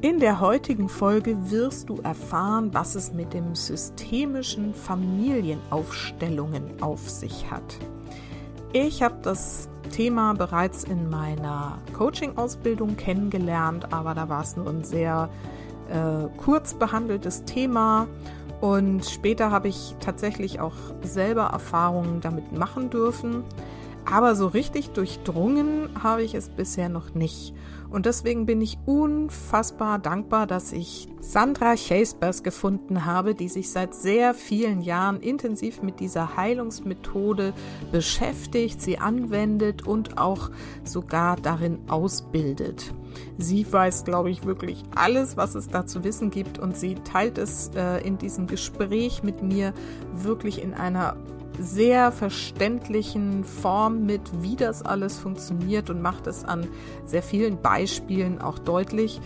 In der heutigen Folge wirst du erfahren, was es mit dem systemischen Familienaufstellungen auf sich hat. Ich habe das Thema bereits in meiner Coaching-Ausbildung kennengelernt, aber da war es nur ein sehr äh, kurz behandeltes Thema. Und später habe ich tatsächlich auch selber Erfahrungen damit machen dürfen. Aber so richtig durchdrungen habe ich es bisher noch nicht. Und deswegen bin ich unfassbar dankbar, dass ich Sandra Chasebers gefunden habe, die sich seit sehr vielen Jahren intensiv mit dieser Heilungsmethode beschäftigt, sie anwendet und auch sogar darin ausbildet. Sie weiß, glaube ich, wirklich alles, was es da zu wissen gibt und sie teilt es äh, in diesem Gespräch mit mir wirklich in einer sehr verständlichen Form mit, wie das alles funktioniert und macht es an sehr vielen Beispielen auch deutlich.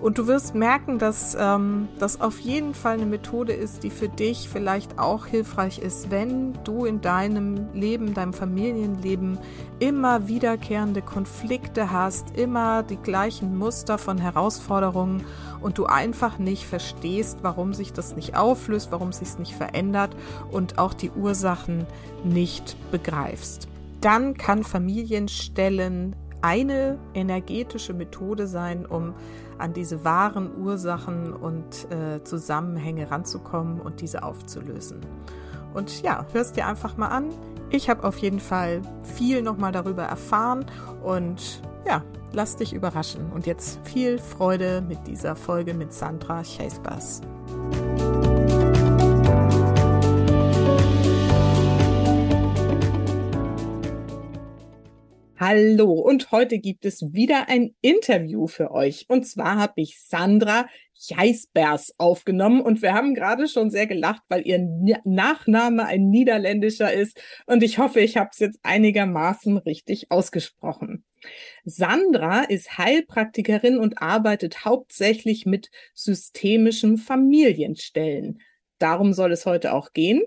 Und du wirst merken, dass ähm, das auf jeden Fall eine Methode ist, die für dich vielleicht auch hilfreich ist, wenn du in deinem Leben, deinem Familienleben immer wiederkehrende Konflikte hast, immer die gleichen Muster von Herausforderungen und du einfach nicht verstehst, warum sich das nicht auflöst, warum sich nicht verändert und auch die Ursachen nicht begreifst. Dann kann Familienstellen eine energetische Methode sein, um an diese wahren Ursachen und äh, Zusammenhänge ranzukommen und diese aufzulösen. Und ja, hörst dir einfach mal an. Ich habe auf jeden Fall viel nochmal darüber erfahren und ja, lass dich überraschen. Und jetzt viel Freude mit dieser Folge mit Sandra Chasebus. Hallo und heute gibt es wieder ein Interview für euch. Und zwar habe ich Sandra Cheisbers aufgenommen und wir haben gerade schon sehr gelacht, weil ihr Nachname ein niederländischer ist und ich hoffe, ich habe es jetzt einigermaßen richtig ausgesprochen. Sandra ist Heilpraktikerin und arbeitet hauptsächlich mit systemischen Familienstellen. Darum soll es heute auch gehen.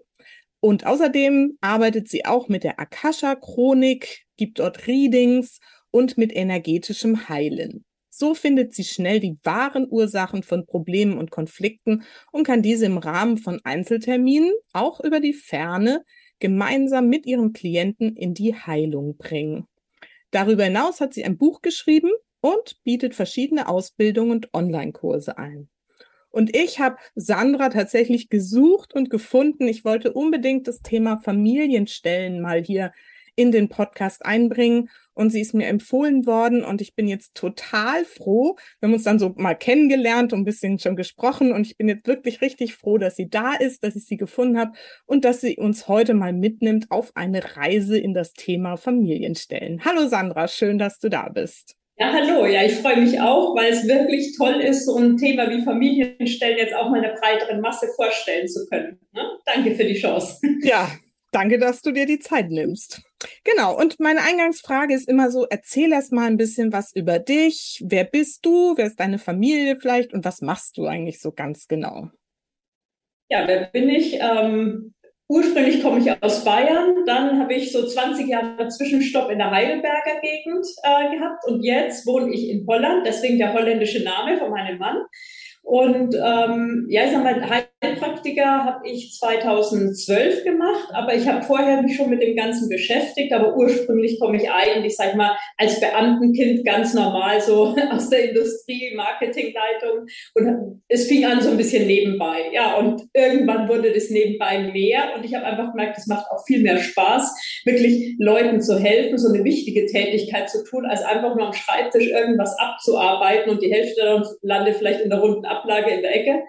Und außerdem arbeitet sie auch mit der Akasha-Chronik, gibt dort Readings und mit energetischem Heilen. So findet sie schnell die wahren Ursachen von Problemen und Konflikten und kann diese im Rahmen von Einzelterminen auch über die Ferne gemeinsam mit ihren Klienten in die Heilung bringen. Darüber hinaus hat sie ein Buch geschrieben und bietet verschiedene Ausbildungen und Online-Kurse ein. Und ich habe Sandra tatsächlich gesucht und gefunden. Ich wollte unbedingt das Thema Familienstellen mal hier in den Podcast einbringen und sie ist mir empfohlen worden und ich bin jetzt total froh. Wir haben uns dann so mal kennengelernt und ein bisschen schon gesprochen und ich bin jetzt wirklich richtig froh, dass sie da ist, dass ich sie gefunden habe und dass sie uns heute mal mitnimmt auf eine Reise in das Thema Familienstellen. Hallo Sandra, schön, dass du da bist. Ja, hallo. Ja, ich freue mich auch, weil es wirklich toll ist, so ein Thema wie Familienstellen jetzt auch mal einer breiteren Masse vorstellen zu können. Ne? Danke für die Chance. Ja, danke, dass du dir die Zeit nimmst. Genau. Und meine Eingangsfrage ist immer so, erzähl erst mal ein bisschen was über dich. Wer bist du? Wer ist deine Familie vielleicht? Und was machst du eigentlich so ganz genau? Ja, wer bin ich? Ähm, Ursprünglich komme ich aus Bayern, dann habe ich so 20 Jahre Zwischenstopp in der Heidelberger Gegend äh, gehabt und jetzt wohne ich in Holland, deswegen der holländische Name von meinem Mann. Und ähm, ja, ich sag mal, Heilpraktiker habe ich 2012 gemacht, aber ich habe vorher mich schon mit dem Ganzen beschäftigt. Aber ursprünglich komme ich eigentlich, sag ich mal, als Beamtenkind ganz normal so aus der Industrie, Marketingleitung. Und es fing an so ein bisschen nebenbei. Ja, und irgendwann wurde das nebenbei mehr. Und ich habe einfach gemerkt, es macht auch viel mehr Spaß, wirklich Leuten zu helfen, so eine wichtige Tätigkeit zu tun, als einfach nur am Schreibtisch irgendwas abzuarbeiten und die Hälfte landet vielleicht in der runden Ablage in der Ecke.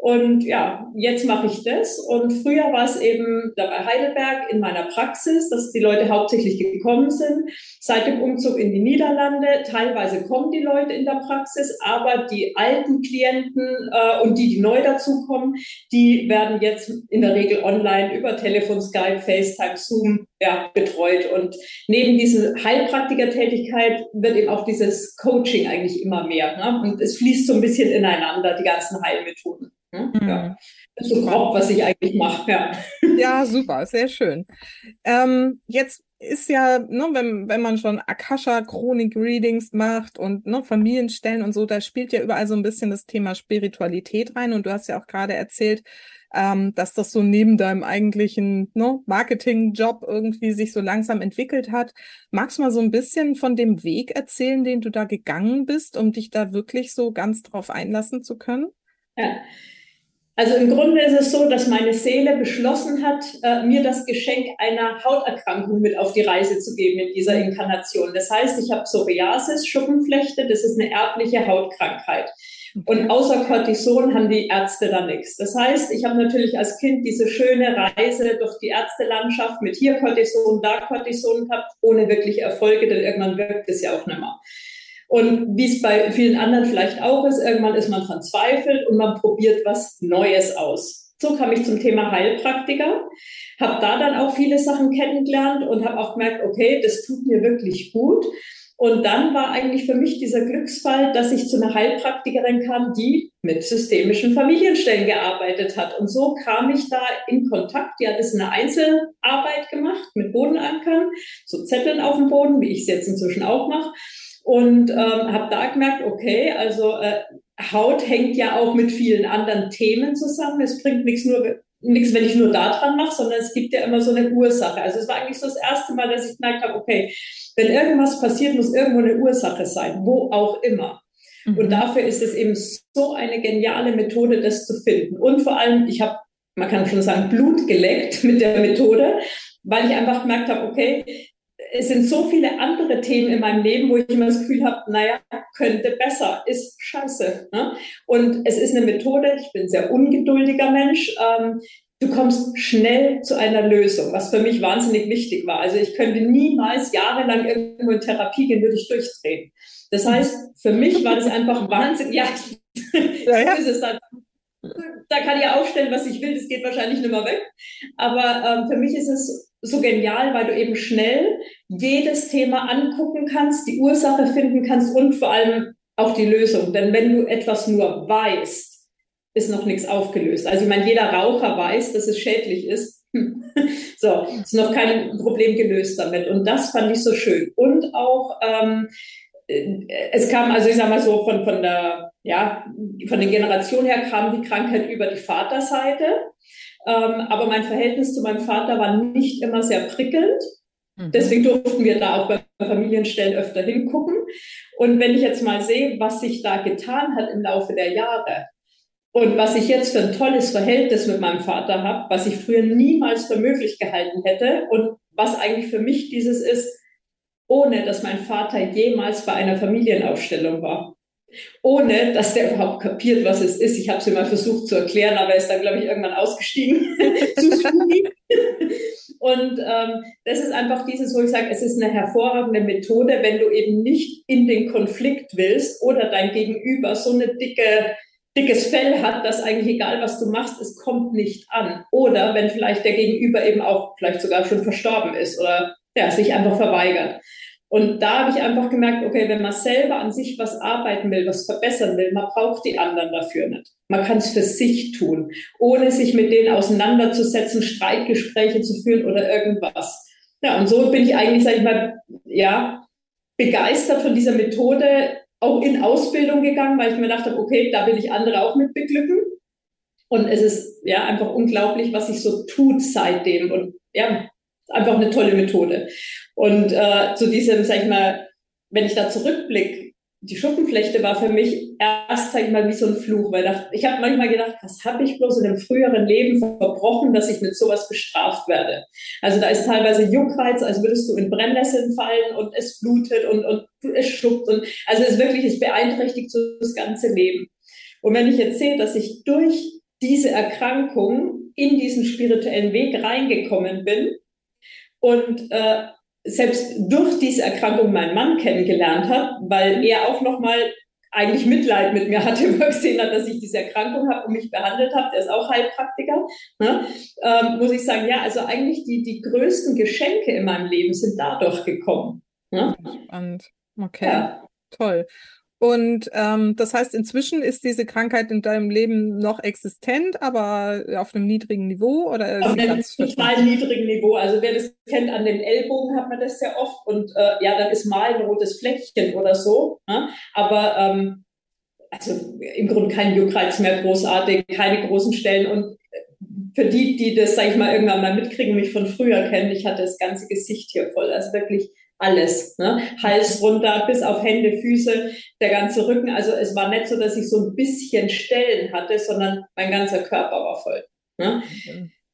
Und ja, jetzt mache ich das. Und früher war es eben da bei Heidelberg in meiner Praxis, dass die Leute hauptsächlich gekommen sind. Seit dem Umzug in die Niederlande, teilweise kommen die Leute in der Praxis, aber die alten Klienten äh, und die, die neu dazukommen, die werden jetzt in der Regel online über Telefon, Skype, FaceTime, Zoom ja, betreut. Und neben dieser Heilpraktikertätigkeit wird eben auch dieses Coaching eigentlich immer mehr. Ne? Und es fließt so ein bisschen ineinander, die ganzen Heilmethoden. Ne? Mhm. Ja. Das ist so grob, was ich eigentlich mache. Ja. ja, super, sehr schön. Ähm, jetzt ist ja, ne, wenn, wenn man schon Akasha Chronik Readings macht und ne, Familienstellen und so, da spielt ja überall so ein bisschen das Thema Spiritualität rein. Und du hast ja auch gerade erzählt, ähm, dass das so neben deinem eigentlichen ne, Marketingjob irgendwie sich so langsam entwickelt hat. Magst du mal so ein bisschen von dem Weg erzählen, den du da gegangen bist, um dich da wirklich so ganz drauf einlassen zu können? Ja. Also im Grunde ist es so, dass meine Seele beschlossen hat, äh, mir das Geschenk einer Hauterkrankung mit auf die Reise zu geben in dieser Inkarnation. Das heißt, ich habe Psoriasis, Schuppenflechte, das ist eine erbliche Hautkrankheit. Und außer Cortison haben die Ärzte da nichts. Das heißt, ich habe natürlich als Kind diese schöne Reise durch die Ärztelandschaft mit hier Cortison, da Cortison gehabt, ohne wirklich Erfolge, denn irgendwann wirkt es ja auch nicht mehr. Und wie es bei vielen anderen vielleicht auch ist, irgendwann ist man verzweifelt und man probiert was Neues aus. So kam ich zum Thema Heilpraktiker, habe da dann auch viele Sachen kennengelernt und habe auch gemerkt, okay, das tut mir wirklich gut. Und dann war eigentlich für mich dieser Glücksfall, dass ich zu einer Heilpraktikerin kam, die mit systemischen Familienstellen gearbeitet hat. Und so kam ich da in Kontakt. Die hat es in einer Einzelarbeit gemacht mit Bodenankern, so Zetteln auf dem Boden, wie ich es jetzt inzwischen auch mache und ähm, habe da gemerkt, okay, also äh, Haut hängt ja auch mit vielen anderen Themen zusammen. Es bringt nichts nur nichts, wenn ich nur da dran mache, sondern es gibt ja immer so eine Ursache. Also es war eigentlich so das erste Mal, dass ich gemerkt habe, okay, wenn irgendwas passiert, muss irgendwo eine Ursache sein, wo auch immer. Mhm. Und dafür ist es eben so eine geniale Methode, das zu finden. Und vor allem, ich habe, man kann schon sagen, Blut geleckt mit der Methode, weil ich einfach gemerkt habe, okay, es sind so viele andere Themen in meinem Leben, wo ich immer das Gefühl habe, naja, könnte besser, ist scheiße. Ne? Und es ist eine Methode, ich bin ein sehr ungeduldiger Mensch, ähm, du kommst schnell zu einer Lösung, was für mich wahnsinnig wichtig war. Also ich könnte niemals jahrelang irgendwo in Therapie gehen, würde ich durchdrehen. Das heißt, für mich war das einfach wahnsinnig, ja, ja, ja. ist es dann da kann ich aufstellen, was ich will, das geht wahrscheinlich nicht mehr weg. Aber ähm, für mich ist es so genial, weil du eben schnell jedes Thema angucken kannst, die Ursache finden kannst und vor allem auch die Lösung. Denn wenn du etwas nur weißt, ist noch nichts aufgelöst. Also ich meine, jeder Raucher weiß, dass es schädlich ist. so, ist noch kein Problem gelöst damit. Und das fand ich so schön. Und auch, ähm, äh, es kam, also ich sag mal so, von, von der, ja, von der Generation her kam die Krankheit über die Vaterseite. Ähm, aber mein Verhältnis zu meinem Vater war nicht immer sehr prickelnd. Mhm. Deswegen durften wir da auch bei Familienstellen öfter hingucken. Und wenn ich jetzt mal sehe, was sich da getan hat im Laufe der Jahre und was ich jetzt für ein tolles Verhältnis mit meinem Vater habe, was ich früher niemals für möglich gehalten hätte und was eigentlich für mich dieses ist, ohne dass mein Vater jemals bei einer Familienaufstellung war ohne dass der überhaupt kapiert, was es ist. Ich habe es mal versucht zu erklären, aber er ist dann, glaube ich, irgendwann ausgestiegen. Und ähm, das ist einfach dieses, wo ich sage, es ist eine hervorragende Methode, wenn du eben nicht in den Konflikt willst oder dein Gegenüber so eine dicke dickes Fell hat, dass eigentlich egal, was du machst, es kommt nicht an. Oder wenn vielleicht der Gegenüber eben auch vielleicht sogar schon verstorben ist oder ja, sich einfach verweigert. Und da habe ich einfach gemerkt, okay, wenn man selber an sich was arbeiten will, was verbessern will, man braucht die anderen dafür nicht. Man kann es für sich tun, ohne sich mit denen auseinanderzusetzen, Streitgespräche zu führen oder irgendwas. Ja, und so bin ich eigentlich, sage ich mal, ja, begeistert von dieser Methode auch in Ausbildung gegangen, weil ich mir gedacht habe, okay, da will ich andere auch mit beglücken. Und es ist ja einfach unglaublich, was sich so tut seitdem. Und ja, einfach eine tolle Methode. Und äh, zu diesem, sag ich mal, wenn ich da zurückblicke, die Schuppenflechte war für mich erst, sag ich mal, wie so ein Fluch, weil ich, habe manchmal gedacht, was habe ich bloß in dem früheren Leben verbrochen, dass ich mit sowas bestraft werde. Also da ist teilweise Juckreiz, als würdest du in Brennnesseln fallen und es blutet und, und es schuppt und also es wirklich, es beeinträchtigt so das ganze Leben. Und wenn ich jetzt sehe, dass ich durch diese Erkrankung in diesen spirituellen Weg reingekommen bin, und äh, selbst durch diese Erkrankung meinen Mann kennengelernt habe, weil er auch nochmal eigentlich Mitleid mit mir hatte, wo er gesehen hat, dass ich diese Erkrankung habe und mich behandelt habe, der ist auch Heilpraktiker, ne? ähm, muss ich sagen, ja, also eigentlich die, die größten Geschenke in meinem Leben sind dadurch gekommen. Ne? Spannend. Okay, ja. toll. Und ähm, das heißt, inzwischen ist diese Krankheit in deinem Leben noch existent, aber auf einem niedrigen Niveau oder auf einem total niedrigen Niveau. Also wer das kennt, an den Ellbogen hat man das sehr oft und äh, ja, dann ist mal ein rotes Fleckchen oder so. Ne? Aber ähm, also im Grunde kein Juckreiz mehr großartig, keine großen Stellen und äh, für die, die das, sag ich mal, irgendwann mal mitkriegen, mich von früher kennen, ich hatte das ganze Gesicht hier voll. Also wirklich alles. Ne? Hals runter, bis auf Hände, Füße, der ganze Rücken. Also es war nicht so, dass ich so ein bisschen Stellen hatte, sondern mein ganzer Körper war voll. Ne?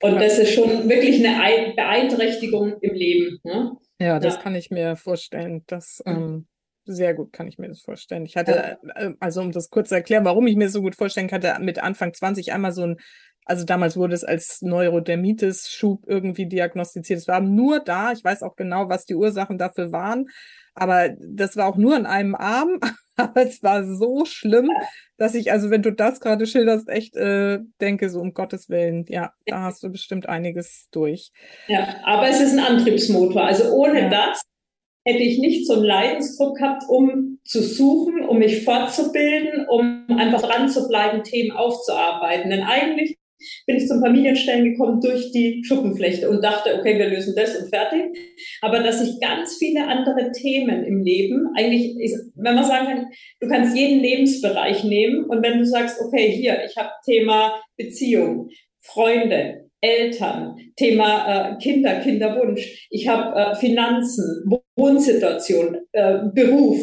Und das ist schon wirklich eine Beeinträchtigung im Leben. Ne? Ja, das ja. kann ich mir vorstellen. Das mhm. ähm, sehr gut kann ich mir das vorstellen. Ich hatte, äh, also um das kurz zu erklären, warum ich mir so gut vorstellen kann, hatte mit Anfang 20 einmal so ein also damals wurde es als Neurodermitis-Schub irgendwie diagnostiziert. Es war nur da. Ich weiß auch genau, was die Ursachen dafür waren. Aber das war auch nur an einem Arm. Aber es war so schlimm, dass ich, also wenn du das gerade schilderst, echt äh, denke, so um Gottes Willen, ja, da hast du bestimmt einiges durch. Ja, aber es ist ein Antriebsmotor. Also ohne ja. das hätte ich nicht so einen Leidensdruck gehabt, um zu suchen, um mich fortzubilden, um einfach dran zu bleiben, Themen aufzuarbeiten. Denn eigentlich bin ich zum Familienstellen gekommen durch die Schuppenflechte und dachte, okay, wir lösen das und fertig. Aber dass ich ganz viele andere Themen im Leben, eigentlich, wenn man sagen kann, du kannst jeden Lebensbereich nehmen und wenn du sagst, okay, hier, ich habe Thema Beziehung, Freunde, Eltern, Thema äh, Kinder, Kinderwunsch, ich habe äh, Finanzen, Wohnsituation, äh, Beruf,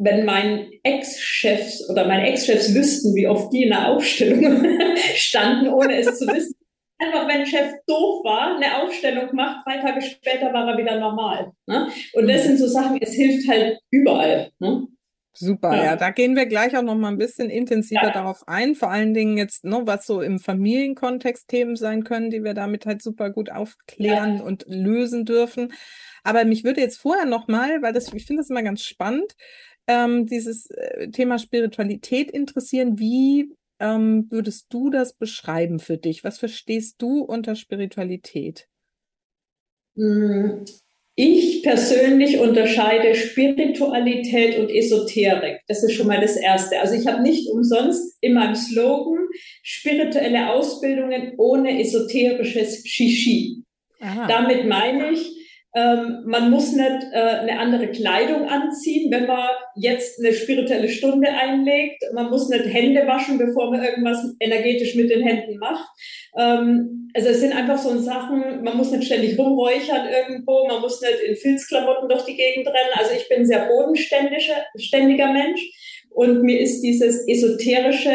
wenn mein Ex-Chefs oder meine Ex-Chefs wüssten, wie oft die in der Aufstellung standen, ohne es zu wissen. Einfach, wenn ein Chef doof war, eine Aufstellung macht, drei Tage später war er wieder normal. Ne? Und das sind so Sachen, es hilft halt überall. Ne? Super, ja. ja. da gehen wir gleich auch noch mal ein bisschen intensiver ja. darauf ein. Vor allen Dingen jetzt, ne, was so im Familienkontext Themen sein können, die wir damit halt super gut aufklären ja. und lösen dürfen. Aber mich würde jetzt vorher noch mal, weil das, ich finde das immer ganz spannend, ähm, dieses äh, Thema Spiritualität interessieren. Wie ähm, würdest du das beschreiben für dich? Was verstehst du unter Spiritualität? Hm, ich persönlich unterscheide Spiritualität und Esoterik. Das ist schon mal das Erste. Also ich habe nicht umsonst in meinem Slogan spirituelle Ausbildungen ohne esoterisches Shishi. Aha. Damit meine ich, ähm, man muss nicht äh, eine andere Kleidung anziehen, wenn man jetzt eine spirituelle Stunde einlegt. Man muss nicht Hände waschen, bevor man irgendwas energetisch mit den Händen macht. Ähm, also es sind einfach so Sachen, man muss nicht ständig rumräuchern irgendwo, man muss nicht in Filzklamotten durch die Gegend rennen. Also ich bin ein sehr bodenständiger Mensch und mir ist dieses esoterische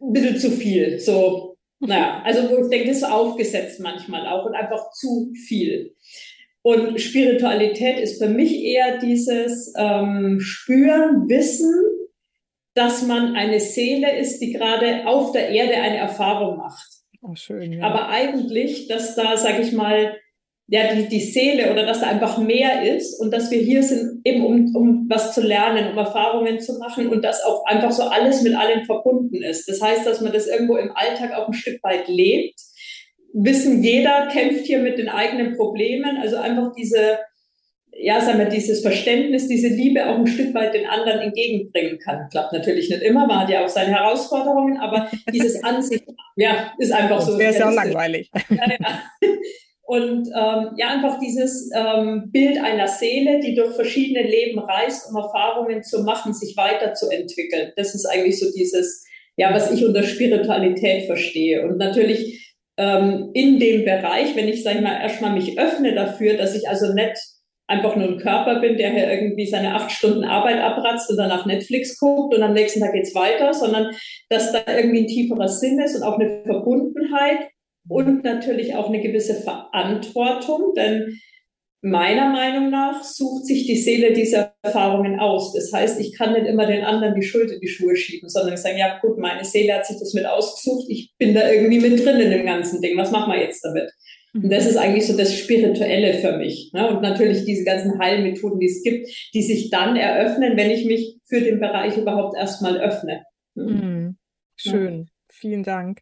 ein bisschen zu viel. So, naja, also wo ich denke, das ist aufgesetzt manchmal auch und einfach zu viel. Und Spiritualität ist für mich eher dieses ähm, Spüren, Wissen, dass man eine Seele ist, die gerade auf der Erde eine Erfahrung macht. Oh, schön, ja. Aber eigentlich, dass da, sag ich mal, ja, die, die Seele oder dass da einfach mehr ist und dass wir hier sind, eben um, um was zu lernen, um Erfahrungen zu machen und dass auch einfach so alles mit allem verbunden ist. Das heißt, dass man das irgendwo im Alltag auch ein Stück weit lebt wissen, jeder kämpft hier mit den eigenen Problemen. Also einfach diese, ja, sagen wir, dieses Verständnis, diese Liebe auch ein Stück weit den anderen entgegenbringen kann. Klappt natürlich nicht immer, man hat ja auch seine Herausforderungen, aber dieses Ansicht, ja, ist einfach so. Wäre ja langweilig. Ja, ja. Und ähm, ja, einfach dieses ähm, Bild einer Seele, die durch verschiedene Leben reist, um Erfahrungen zu machen, sich weiterzuentwickeln. Das ist eigentlich so dieses, ja, was ich unter Spiritualität verstehe. Und natürlich ähm, in dem Bereich, wenn ich, sag ich mal, erstmal mich öffne dafür, dass ich also nicht einfach nur ein Körper bin, der hier irgendwie seine acht Stunden Arbeit abratzt und dann auf Netflix guckt und am nächsten Tag geht's weiter, sondern dass da irgendwie ein tieferer Sinn ist und auch eine Verbundenheit und natürlich auch eine gewisse Verantwortung, denn meiner Meinung nach sucht sich die Seele diese Erfahrungen aus. Das heißt, ich kann nicht immer den anderen die Schuld in die Schuhe schieben, sondern ich sage, ja gut, meine Seele hat sich das mit ausgesucht, ich bin da irgendwie mit drin in dem ganzen Ding, was machen wir jetzt damit? Und das ist eigentlich so das Spirituelle für mich. Ne? Und natürlich diese ganzen Heilmethoden, die es gibt, die sich dann eröffnen, wenn ich mich für den Bereich überhaupt erstmal öffne. Mhm. Schön, ja. vielen Dank.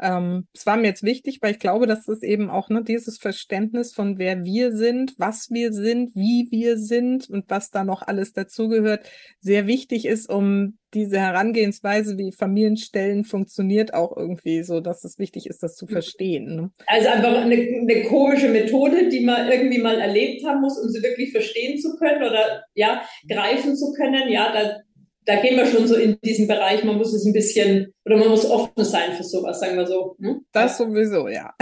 Ähm, es war mir jetzt wichtig, weil ich glaube, dass es eben auch ne, dieses Verständnis von wer wir sind, was wir sind, wie wir sind und was da noch alles dazugehört, sehr wichtig ist, um diese Herangehensweise, wie Familienstellen funktioniert, auch irgendwie so, dass es wichtig ist, das zu verstehen. Ne? Also einfach eine, eine komische Methode, die man irgendwie mal erlebt haben muss, um sie wirklich verstehen zu können oder ja, greifen zu können. Ja, da, da gehen wir schon so in diesen Bereich, man muss es ein bisschen, oder man muss offen sein für sowas, sagen wir so. Hm? Das sowieso, ja.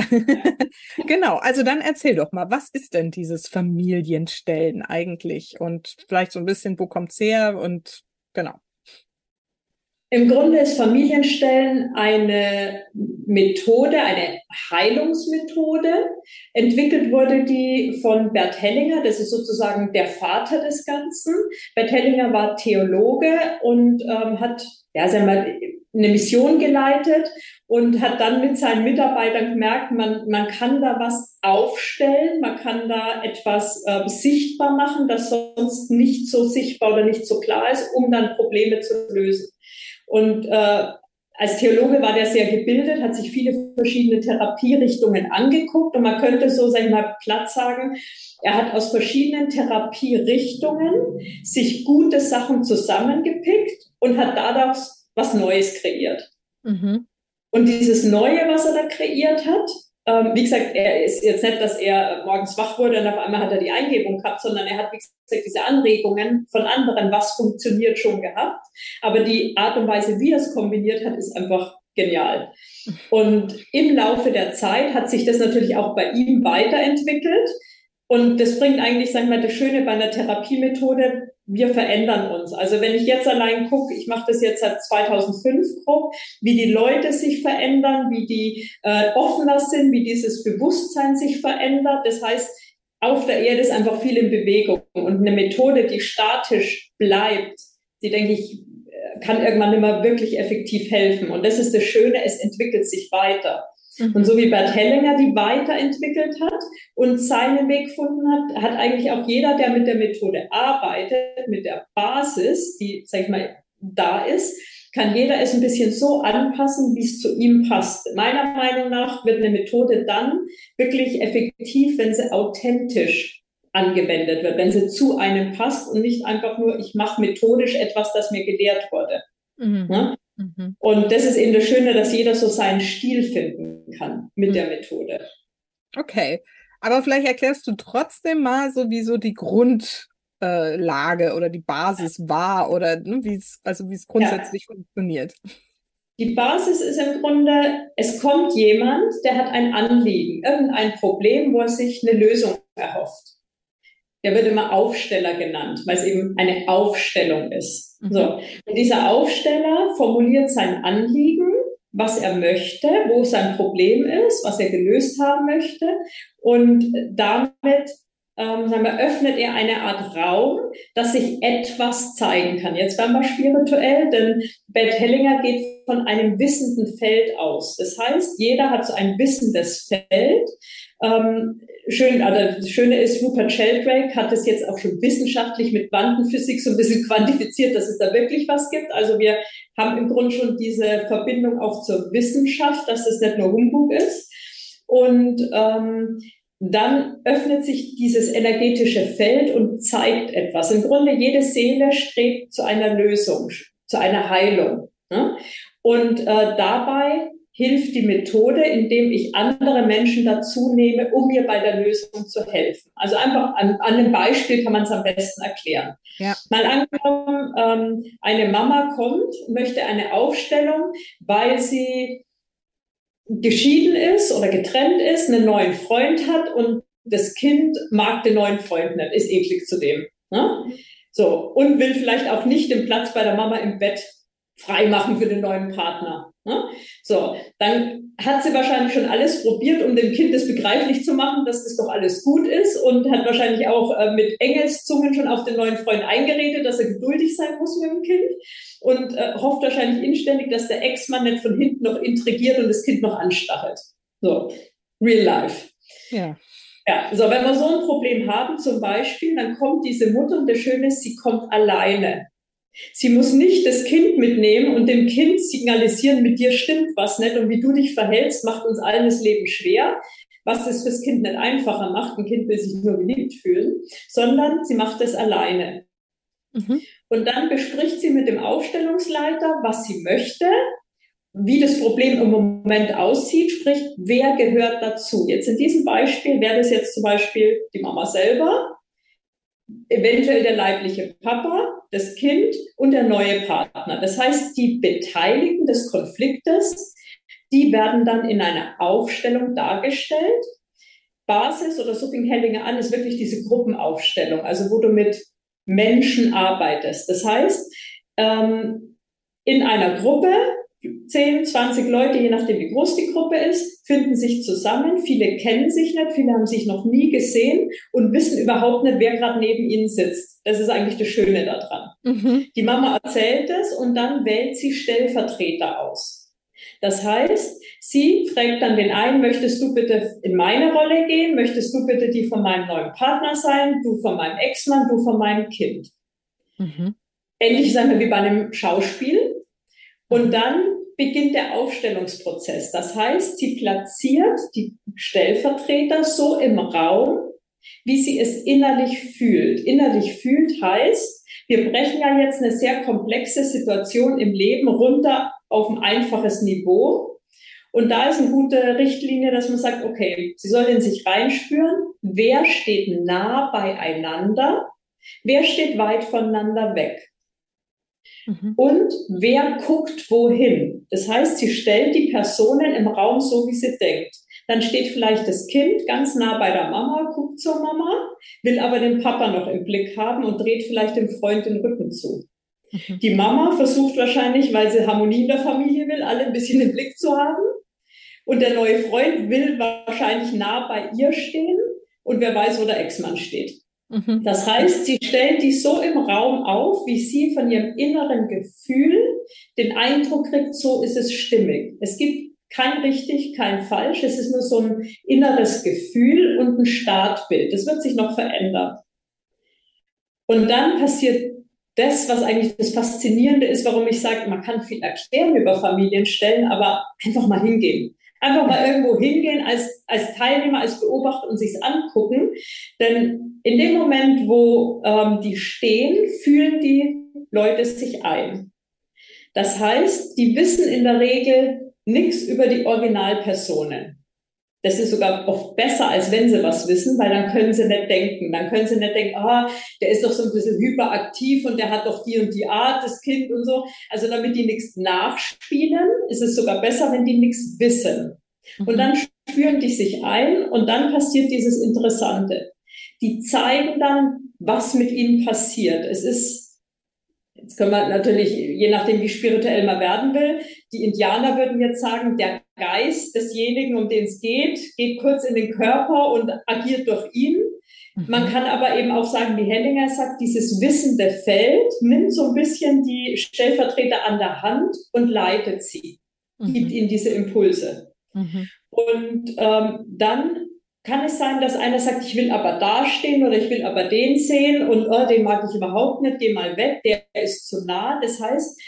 genau, also dann erzähl doch mal, was ist denn dieses Familienstellen eigentlich? Und vielleicht so ein bisschen, wo kommt's her? Und genau. Im Grunde ist Familienstellen eine Methode, eine Heilungsmethode. Entwickelt wurde die von Bert Hellinger, das ist sozusagen der Vater des Ganzen. Bert Hellinger war Theologe und ähm, hat ja, sagen wir, eine Mission geleitet und hat dann mit seinen Mitarbeitern gemerkt, man, man kann da was aufstellen, man kann da etwas äh, sichtbar machen, das sonst nicht so sichtbar oder nicht so klar ist, um dann Probleme zu lösen. Und äh, als Theologe war der sehr gebildet, hat sich viele verschiedene Therapierichtungen angeguckt und man könnte so, sag ich mal, platt sagen, er hat aus verschiedenen Therapierichtungen sich gute Sachen zusammengepickt und hat daraus was Neues kreiert. Mhm. Und dieses Neue, was er da kreiert hat, ähm, wie gesagt, er ist jetzt nicht, dass er morgens wach wurde und auf einmal hat er die Eingebung gehabt, sondern er hat, wie gesagt, diese Anregungen von anderen, was funktioniert, schon gehabt. Aber die Art und Weise, wie er es kombiniert hat, ist einfach genial. Und im Laufe der Zeit hat sich das natürlich auch bei ihm weiterentwickelt. Und das bringt eigentlich, sagen wir mal, das Schöne bei einer Therapiemethode, wir verändern uns. Also wenn ich jetzt allein gucke, ich mache das jetzt seit 2005 grob, wie die Leute sich verändern, wie die äh, offener sind, wie dieses Bewusstsein sich verändert. Das heißt, auf der Erde ist einfach viel in Bewegung und eine Methode, die statisch bleibt, die denke ich äh, kann irgendwann immer wirklich effektiv helfen. Und das ist das Schöne, es entwickelt sich weiter. Mhm. Und so wie Bert Hellinger die weiterentwickelt hat und seinen Weg gefunden hat, hat eigentlich auch jeder, der mit der Methode arbeitet, mit der Basis, die, sag ich mal, da ist, kann jeder es ein bisschen so anpassen, wie es zu ihm passt. Meiner Meinung nach wird eine Methode dann wirklich effektiv, wenn sie authentisch angewendet wird, wenn sie zu einem passt und nicht einfach nur, ich mache methodisch etwas, das mir gelehrt wurde. Mhm. Ja? Mhm. Und das ist eben das Schöne, dass jeder so seinen Stil finden kann mit mhm. der Methode. Okay. Aber vielleicht erklärst du trotzdem mal so, wie so die Grundlage äh, oder die Basis war oder ne, wie es, also wie es grundsätzlich ja. funktioniert. Die Basis ist im Grunde, es kommt jemand, der hat ein Anliegen, irgendein Problem, wo er sich eine Lösung erhofft der wird immer Aufsteller genannt, weil es eben eine Aufstellung ist. Mhm. So. Und dieser Aufsteller formuliert sein Anliegen, was er möchte, wo sein Problem ist, was er gelöst haben möchte. Und damit ähm, sagen wir, öffnet er eine Art Raum, dass sich etwas zeigen kann. Jetzt werden wir spirituell, denn Bert Hellinger geht von einem wissenden Feld aus. Das heißt, jeder hat so ein wissendes Feld. Ähm, schön, also das Schöne ist, Rupert Sheldrake hat es jetzt auch schon wissenschaftlich mit Quantenphysik so ein bisschen quantifiziert, dass es da wirklich was gibt. Also wir haben im Grunde schon diese Verbindung auch zur Wissenschaft, dass es nicht nur Humbug ist. Und ähm, dann öffnet sich dieses energetische Feld und zeigt etwas. Im Grunde jede Seele strebt zu einer Lösung, zu einer Heilung. Ne? Und äh, dabei hilft die Methode, indem ich andere Menschen dazu nehme, um mir bei der Lösung zu helfen. Also einfach an, an einem Beispiel kann man es am besten erklären. Ja. Mal angenommen, ähm, eine Mama kommt, möchte eine Aufstellung, weil sie geschieden ist oder getrennt ist, einen neuen Freund hat und das Kind mag den neuen Freund nicht, ist eklig zu dem. Ne? So, und will vielleicht auch nicht den Platz bei der Mama im Bett freimachen für den neuen Partner. Ne? So, dann hat sie wahrscheinlich schon alles probiert, um dem Kind das begreiflich zu machen, dass das doch alles gut ist und hat wahrscheinlich auch äh, mit Engelszungen schon auf den neuen Freund eingeredet, dass er geduldig sein muss mit dem Kind und äh, hofft wahrscheinlich inständig, dass der Ex-Mann nicht von hinten noch intrigiert und das Kind noch anstachelt. So, real life. Ja. Ja, so wenn wir so ein Problem haben zum Beispiel, dann kommt diese Mutter und das Schöne ist, sie kommt alleine. Sie muss nicht das Kind mitnehmen und dem Kind signalisieren, mit dir stimmt was nicht und wie du dich verhältst, macht uns allen das Leben schwer, was es fürs Kind nicht einfacher macht. Ein Kind will sich nur geliebt fühlen, sondern sie macht es alleine. Mhm. Und dann bespricht sie mit dem Aufstellungsleiter, was sie möchte, wie das Problem im Moment aussieht, sprich, wer gehört dazu. Jetzt in diesem Beispiel wäre das jetzt zum Beispiel die Mama selber, eventuell der leibliche Papa, das Kind und der neue Partner. Das heißt, die Beteiligten des Konfliktes, die werden dann in einer Aufstellung dargestellt. Basis oder Supping Hellinger an ist wirklich diese Gruppenaufstellung, also wo du mit Menschen arbeitest. Das heißt, ähm, in einer Gruppe 10, 20 Leute, je nachdem wie groß die Gruppe ist, finden sich zusammen. Viele kennen sich nicht, viele haben sich noch nie gesehen und wissen überhaupt nicht, wer gerade neben ihnen sitzt. Das ist eigentlich das Schöne daran. Mhm. Die Mama erzählt es und dann wählt sie Stellvertreter aus. Das heißt, sie fragt dann den einen, möchtest du bitte in meine Rolle gehen? Möchtest du bitte die von meinem neuen Partner sein? Du von meinem Ex-Mann, du von meinem Kind. Mhm. Ähnlich sagen wir wie bei einem Schauspiel. Und dann beginnt der Aufstellungsprozess. Das heißt, sie platziert die Stellvertreter so im Raum, wie sie es innerlich fühlt. Innerlich fühlt heißt, wir brechen ja jetzt eine sehr komplexe Situation im Leben runter auf ein einfaches Niveau. Und da ist eine gute Richtlinie, dass man sagt, okay, sie soll in sich reinspüren, wer steht nah beieinander, wer steht weit voneinander weg. Mhm. Und wer guckt wohin? Das heißt, sie stellt die Personen im Raum so, wie sie denkt. Dann steht vielleicht das Kind ganz nah bei der Mama, guckt zur Mama, will aber den Papa noch im Blick haben und dreht vielleicht dem Freund den Rücken zu. Mhm. Die Mama versucht wahrscheinlich, weil sie Harmonie in der Familie will, alle ein bisschen im Blick zu haben. Und der neue Freund will wahrscheinlich nah bei ihr stehen und wer weiß, wo der Ex-Mann steht. Mhm. Das heißt, sie stellt die so im Raum auf, wie sie von ihrem inneren Gefühl den Eindruck kriegt, so ist es stimmig. Es gibt kein richtig, kein falsch. Es ist nur so ein inneres Gefühl und ein Startbild. Das wird sich noch verändern. Und dann passiert das, was eigentlich das Faszinierende ist, warum ich sage, man kann viel erklären über Familienstellen, aber einfach mal hingehen. Einfach mal irgendwo hingehen als, als Teilnehmer, als Beobachter und sich's angucken. Denn in dem Moment, wo ähm, die stehen, fühlen die Leute sich ein. Das heißt, die wissen in der Regel nichts über die Originalpersonen. Das ist sogar oft besser, als wenn sie was wissen, weil dann können sie nicht denken. Dann können sie nicht denken, ah, der ist doch so ein bisschen hyperaktiv und der hat doch die und die Art, das Kind und so. Also damit die nichts nachspielen, ist es sogar besser, wenn die nichts wissen. Und mhm. dann spüren die sich ein und dann passiert dieses Interessante. Die zeigen dann, was mit ihnen passiert. Es ist Jetzt können wir natürlich, je nachdem, wie spirituell man werden will, die Indianer würden jetzt sagen, der Geist desjenigen, um den es geht, geht kurz in den Körper und agiert durch ihn. Mhm. Man kann aber eben auch sagen, wie Hellinger sagt, dieses wissende Feld nimmt so ein bisschen die Stellvertreter an der Hand und leitet sie, mhm. gibt ihnen diese Impulse. Mhm. Und ähm, dann kann es sein, dass einer sagt, ich will aber da stehen oder ich will aber den sehen und oh, den mag ich überhaupt nicht, geh mal weg, der ist zu nah. Das heißt,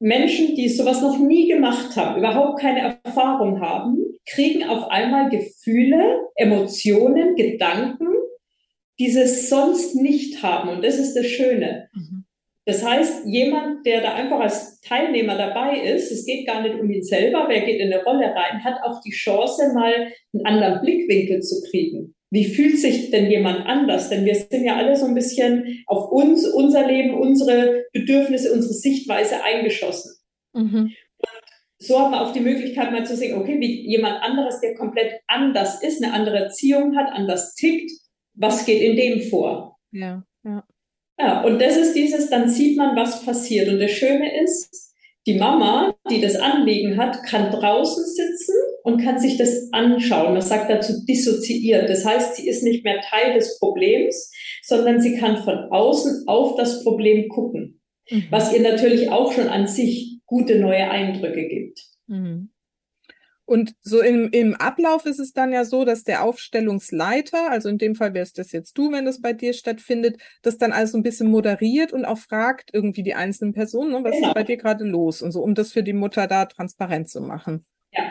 Menschen, die sowas noch nie gemacht haben, überhaupt keine Erfahrung haben, kriegen auf einmal Gefühle, Emotionen, Gedanken, die sie sonst nicht haben. Und das ist das Schöne. Mhm. Das heißt, jemand, der da einfach als Teilnehmer dabei ist, es geht gar nicht um ihn selber, wer geht in eine Rolle rein, hat auch die Chance, mal einen anderen Blickwinkel zu kriegen. Wie fühlt sich denn jemand anders? Denn wir sind ja alle so ein bisschen auf uns, unser Leben, unsere Bedürfnisse, unsere Sichtweise eingeschossen. Mhm. so haben wir auch die Möglichkeit mal zu sehen, okay, wie jemand anderes, der komplett anders ist, eine andere Erziehung hat, anders tickt, was geht in dem vor? Ja, ja. Und das ist dieses, dann sieht man, was passiert. Und das Schöne ist, die Mama, die das Anliegen hat, kann draußen sitzen und kann sich das anschauen. Das sagt dazu dissoziiert. Das heißt, sie ist nicht mehr Teil des Problems, sondern sie kann von außen auf das Problem gucken. Mhm. Was ihr natürlich auch schon an sich gute neue Eindrücke gibt. Mhm. Und so im, im Ablauf ist es dann ja so, dass der Aufstellungsleiter, also in dem Fall wärst das jetzt du, wenn das bei dir stattfindet, das dann alles so ein bisschen moderiert und auch fragt irgendwie die einzelnen Personen, ne, was genau. ist bei dir gerade los und so, um das für die Mutter da transparent zu machen. Ja.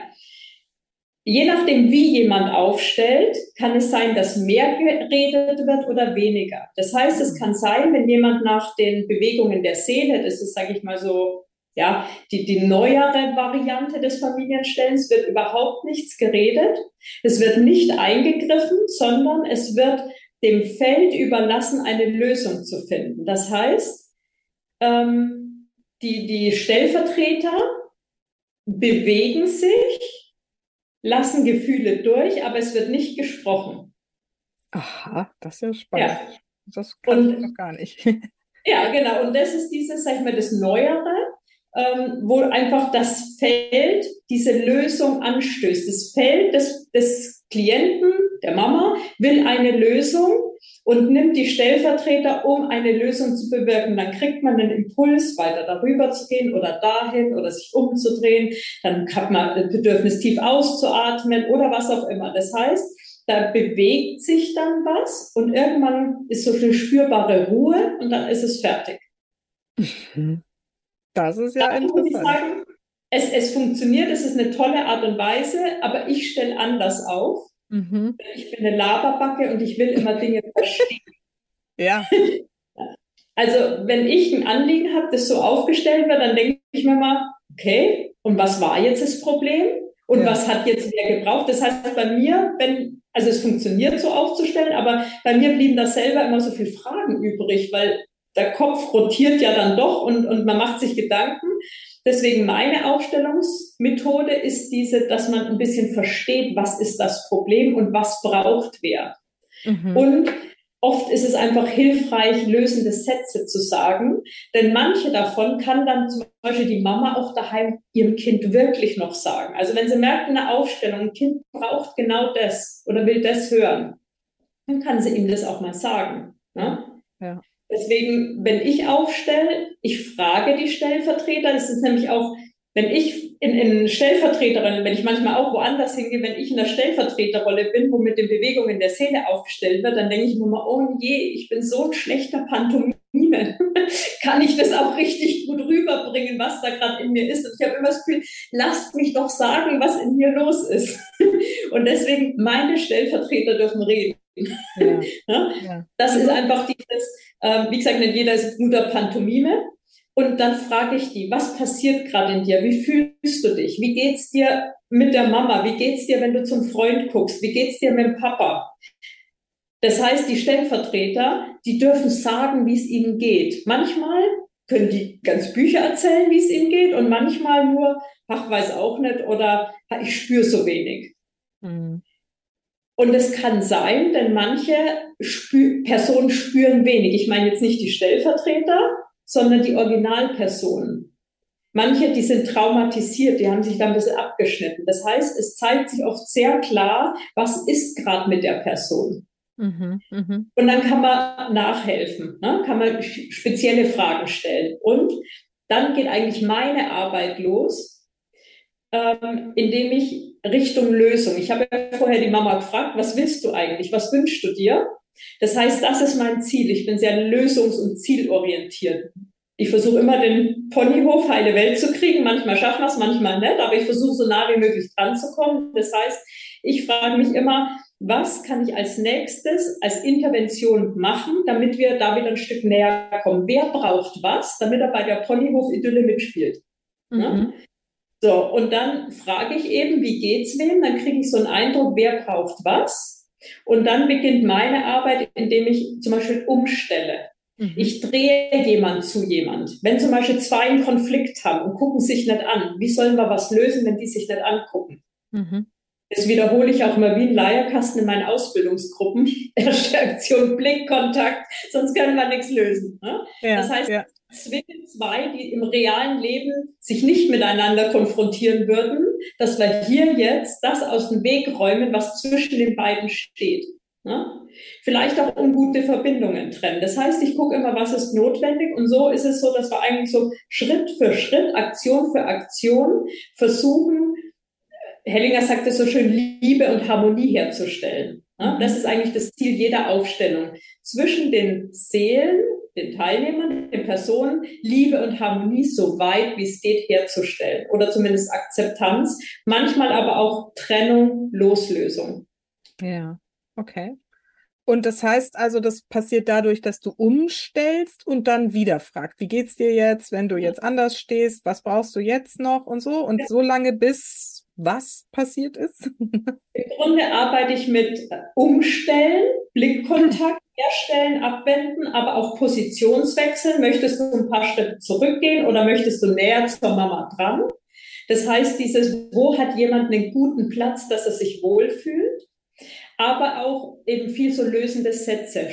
Je nachdem, wie jemand aufstellt, kann es sein, dass mehr geredet wird oder weniger. Das heißt, es kann sein, wenn jemand nach den Bewegungen der Seele, das ist, sage ich mal so, ja, die, die neuere Variante des Familienstellens wird überhaupt nichts geredet. Es wird nicht eingegriffen, sondern es wird dem Feld überlassen, eine Lösung zu finden. Das heißt, ähm, die, die Stellvertreter bewegen sich, lassen Gefühle durch, aber es wird nicht gesprochen. Aha, das ist ja spannend. Ja. Das kann ich noch gar nicht. Ja, genau. Und das ist dieses, sag ich mal, das Neuere ähm, wo einfach das Feld diese Lösung anstößt. Das Feld des, des Klienten, der Mama, will eine Lösung und nimmt die Stellvertreter, um eine Lösung zu bewirken. Dann kriegt man den Impuls, weiter darüber zu gehen oder dahin oder sich umzudrehen. Dann hat man das Bedürfnis, tief auszuatmen oder was auch immer. Das heißt, da bewegt sich dann was und irgendwann ist so viel spürbare Ruhe und dann ist es fertig. Mhm. Das ist ja da interessant. Ich sagen, es, es funktioniert, es ist eine tolle Art und Weise, aber ich stelle anders auf. Mhm. Ich bin eine Laberbacke und ich will immer Dinge verstehen. ja. Also, wenn ich ein Anliegen habe, das so aufgestellt wird, dann denke ich mir mal, okay, und was war jetzt das Problem? Und ja. was hat jetzt wer gebraucht? Das heißt, bei mir, wenn, also es funktioniert so aufzustellen, aber bei mir blieben da selber immer so viele Fragen übrig, weil der Kopf rotiert ja dann doch und, und man macht sich Gedanken. Deswegen meine Aufstellungsmethode ist diese, dass man ein bisschen versteht, was ist das Problem und was braucht wer. Mhm. Und oft ist es einfach hilfreich, lösende Sätze zu sagen, denn manche davon kann dann zum Beispiel die Mama auch daheim ihrem Kind wirklich noch sagen. Also wenn sie merkt in der Aufstellung, ein Kind braucht genau das oder will das hören, dann kann sie ihm das auch mal sagen. Ne? Ja. Deswegen, wenn ich aufstelle, ich frage die Stellvertreter, das ist nämlich auch, wenn ich in, in Stellvertreterin, wenn ich manchmal auch woanders hingehe, wenn ich in der Stellvertreterrolle bin, wo mit den Bewegungen der Szene aufgestellt wird, dann denke ich mir mal, oh je, ich bin so ein schlechter Pantomime. Kann ich das auch richtig gut rüberbringen, was da gerade in mir ist? Und ich habe immer das Gefühl, lasst mich doch sagen, was in mir los ist. Und deswegen, meine Stellvertreter dürfen reden. Ja. ja? Das ist einfach dieses, wie gesagt, nicht jeder ist guter Pantomime. Und dann frage ich die, was passiert gerade in dir? Wie fühlst du dich? Wie geht's dir mit der Mama? Wie geht's dir, wenn du zum Freund guckst? Wie geht's dir mit dem Papa? Das heißt, die Stellvertreter, die dürfen sagen, wie es ihnen geht. Manchmal können die ganz Bücher erzählen, wie es ihnen geht, und manchmal nur, ach, weiß auch nicht, oder ich spüre so wenig. Mhm. Und es kann sein, denn manche spü Personen spüren wenig. Ich meine jetzt nicht die Stellvertreter, sondern die Originalpersonen. Manche, die sind traumatisiert, die haben sich da ein bisschen abgeschnitten. Das heißt, es zeigt sich oft sehr klar, was ist gerade mit der Person. Mhm, mh. Und dann kann man nachhelfen, ne? kann man spezielle Fragen stellen. Und dann geht eigentlich meine Arbeit los, ähm, indem ich Richtung Lösung. Ich habe ja vorher die Mama gefragt, was willst du eigentlich? Was wünschst du dir? Das heißt, das ist mein Ziel. Ich bin sehr lösungs- und zielorientiert. Ich versuche immer den Ponyhof heile Welt zu kriegen. Manchmal schaffen wir es, manchmal nicht, aber ich versuche so nah wie möglich dran zu kommen. Das heißt, ich frage mich immer, was kann ich als nächstes als Intervention machen, damit wir da wieder ein Stück näher kommen? Wer braucht was, damit er bei der Ponyhof-Idylle mitspielt? Mhm. So, und dann frage ich eben, wie geht's wem? Dann kriege ich so einen Eindruck, wer braucht was. Und dann beginnt meine Arbeit, indem ich zum Beispiel umstelle. Mhm. Ich drehe jemand zu jemand. Wenn zum Beispiel zwei einen Konflikt haben und gucken sich nicht an, wie sollen wir was lösen, wenn die sich nicht angucken? Mhm. Das wiederhole ich auch immer wie ein Leierkasten in meinen Ausbildungsgruppen. Erste Aktion, Blickkontakt, sonst können wir nichts lösen. Ne? Ja, das heißt, ja zwingen zwei, die im realen Leben sich nicht miteinander konfrontieren würden, dass wir hier jetzt das aus dem Weg räumen, was zwischen den beiden steht. Ne? Vielleicht auch ungute Verbindungen trennen. Das heißt, ich gucke immer, was ist notwendig und so ist es so, dass wir eigentlich so Schritt für Schritt, Aktion für Aktion versuchen, Hellinger sagt es so schön, Liebe und Harmonie herzustellen. Mhm. das ist eigentlich das Ziel jeder Aufstellung. Zwischen den Seelen, den Teilnehmern, den Personen, Liebe und Harmonie so weit wie es geht herzustellen. Oder zumindest Akzeptanz. Manchmal aber auch Trennung, Loslösung. Ja, okay. Und das heißt also, das passiert dadurch, dass du umstellst und dann wieder fragst, wie geht's dir jetzt, wenn du jetzt anders stehst, was brauchst du jetzt noch und so und ja. so lange bis was passiert ist? Im Grunde arbeite ich mit Umstellen, Blickkontakt herstellen, abwenden, aber auch Positionswechsel. Möchtest du ein paar Schritte zurückgehen oder möchtest du näher zur Mama dran? Das heißt, dieses, wo hat jemand einen guten Platz, dass er sich wohlfühlt? aber auch eben viel so lösende Sätze.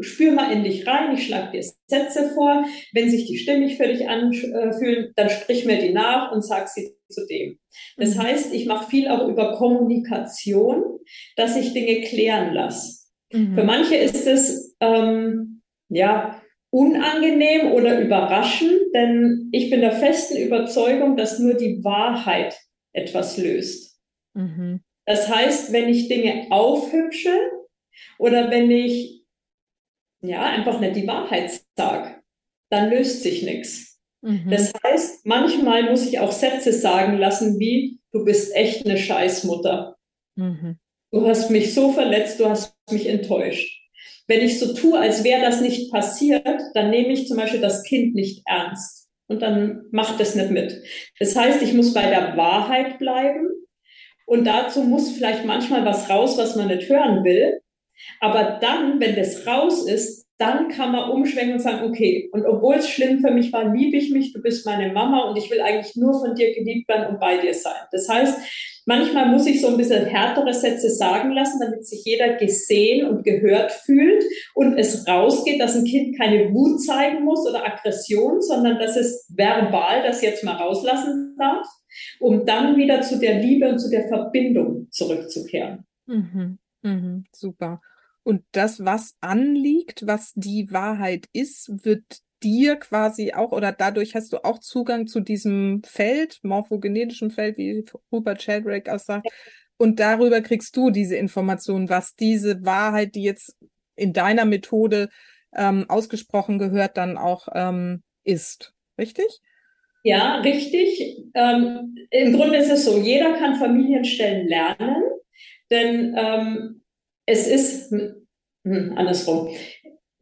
Spür mal in dich rein, ich schlage dir Sätze vor. Wenn sich die stimmig für dich anfühlen, dann sprich mir die nach und sag sie zu dem. Das mhm. heißt, ich mache viel auch über Kommunikation, dass ich Dinge klären lasse. Mhm. Für manche ist es ähm, ja unangenehm oder überraschend, denn ich bin der festen Überzeugung, dass nur die Wahrheit etwas löst. Mhm. Das heißt, wenn ich Dinge aufhübsche oder wenn ich ja einfach nicht die Wahrheit sage, dann löst sich nichts. Mhm. Das heißt, manchmal muss ich auch Sätze sagen lassen wie, du bist echt eine Scheißmutter. Mhm. Du hast mich so verletzt, du hast mich enttäuscht. Wenn ich so tue, als wäre das nicht passiert, dann nehme ich zum Beispiel das Kind nicht ernst und dann macht es nicht mit. Das heißt, ich muss bei der Wahrheit bleiben und dazu muss vielleicht manchmal was raus, was man nicht hören will. Aber dann, wenn das raus ist, dann kann man umschwenken und sagen, okay, und obwohl es schlimm für mich war, liebe ich mich, du bist meine Mama und ich will eigentlich nur von dir geliebt werden und bei dir sein. Das heißt, manchmal muss ich so ein bisschen härtere Sätze sagen lassen, damit sich jeder gesehen und gehört fühlt und es rausgeht, dass ein Kind keine Wut zeigen muss oder Aggression, sondern dass es verbal das jetzt mal rauslassen darf um dann wieder zu der Liebe und zu der Verbindung zurückzukehren. Mhm, mhm, super. Und das, was anliegt, was die Wahrheit ist, wird dir quasi auch oder dadurch hast du auch Zugang zu diesem Feld, morphogenetischen Feld, wie Rupert Sheldrake auch sagt. Und darüber kriegst du diese Informationen, was diese Wahrheit, die jetzt in deiner Methode ähm, ausgesprochen gehört, dann auch ähm, ist. Richtig? Ja, richtig. Ähm, Im Grunde ist es so, jeder kann Familienstellen lernen, denn ähm, es ist hm, andersrum.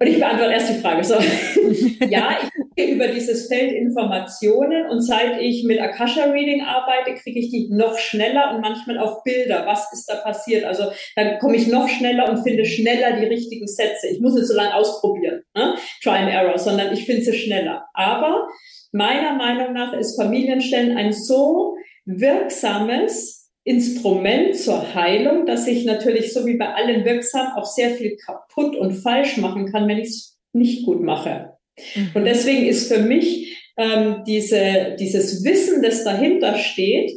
Und ich beantworte erst die Frage. So. ja, ich kriege über dieses Feld Informationen und seit ich mit Akasha Reading arbeite, kriege ich die noch schneller und manchmal auch Bilder. Was ist da passiert? Also dann komme ich noch schneller und finde schneller die richtigen Sätze. Ich muss nicht so lange ausprobieren, ne? Try and Error, sondern ich finde sie schneller. Aber Meiner Meinung nach ist Familienstellen ein so wirksames Instrument zur Heilung, dass ich natürlich so wie bei allen wirksam auch sehr viel kaputt und falsch machen kann, wenn ich es nicht gut mache. Mhm. Und deswegen ist für mich ähm, diese, dieses Wissen, das dahinter steht,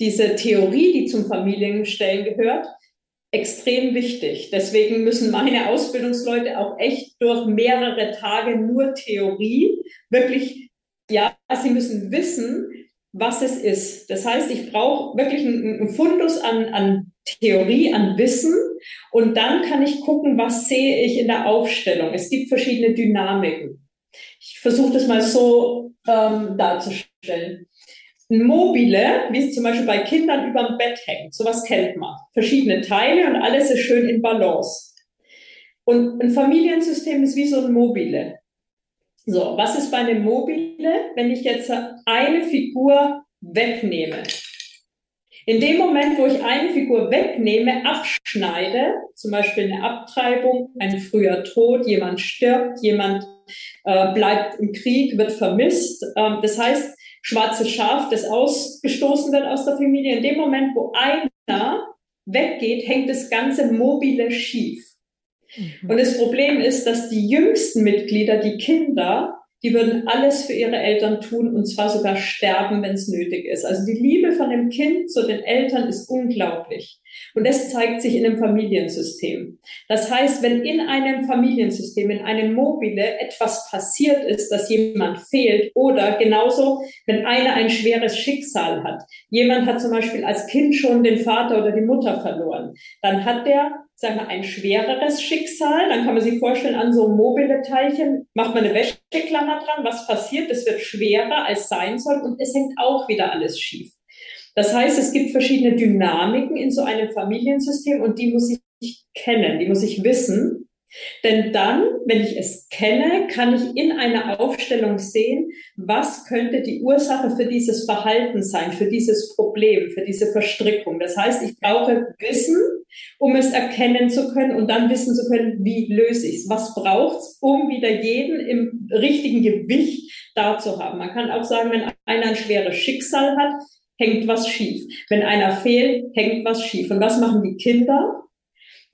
diese Theorie, die zum Familienstellen gehört, extrem wichtig. Deswegen müssen meine Ausbildungsleute auch echt durch mehrere Tage nur Theorie wirklich ja, sie müssen wissen, was es ist. Das heißt, ich brauche wirklich einen, Fundus an, an Theorie, an Wissen und dann kann ich gucken, was sehe ich in der Aufstellung. Es gibt verschiedene Dynamiken. Ich versuche das mal so ähm, darzustellen. Ein Mobile, wie es zum Beispiel bei Kindern über dem Bett hängt, sowas kennt man. Verschiedene Teile und alles ist schön in Balance. Und ein Familiensystem ist wie so ein Mobile. So, was ist bei einem Mobile, wenn ich jetzt eine Figur wegnehme? In dem Moment, wo ich eine Figur wegnehme, abschneide, zum Beispiel eine Abtreibung, ein früher Tod, jemand stirbt, jemand äh, bleibt im Krieg, wird vermisst. Ähm, das heißt, schwarzes Schaf, das ausgestoßen wird aus der Familie. In dem Moment, wo einer weggeht, hängt das ganze Mobile schief. Mhm. Und das Problem ist, dass die jüngsten Mitglieder, die Kinder, die würden alles für ihre Eltern tun und zwar sogar sterben, wenn es nötig ist. Also die Liebe von dem Kind zu den Eltern ist unglaublich. Und das zeigt sich in einem Familiensystem. Das heißt, wenn in einem Familiensystem, in einem Mobile etwas passiert ist, dass jemand fehlt oder genauso, wenn einer ein schweres Schicksal hat. Jemand hat zum Beispiel als Kind schon den Vater oder die Mutter verloren. Dann hat der sagen wir, ein schwereres Schicksal. Dann kann man sich vorstellen, an so einem mobile Teilchen macht man eine Wäscheklammer dran. Was passiert? Es wird schwerer, als sein soll und es hängt auch wieder alles schief. Das heißt, es gibt verschiedene Dynamiken in so einem Familiensystem und die muss ich kennen, die muss ich wissen. Denn dann, wenn ich es kenne, kann ich in einer Aufstellung sehen, was könnte die Ursache für dieses Verhalten sein, für dieses Problem, für diese Verstrickung. Das heißt, ich brauche Wissen, um es erkennen zu können und dann wissen zu können, wie löse ich es, was braucht es, um wieder jeden im richtigen Gewicht da zu haben. Man kann auch sagen, wenn einer ein schweres Schicksal hat, hängt was schief. Wenn einer fehlt, hängt was schief. Und was machen die Kinder?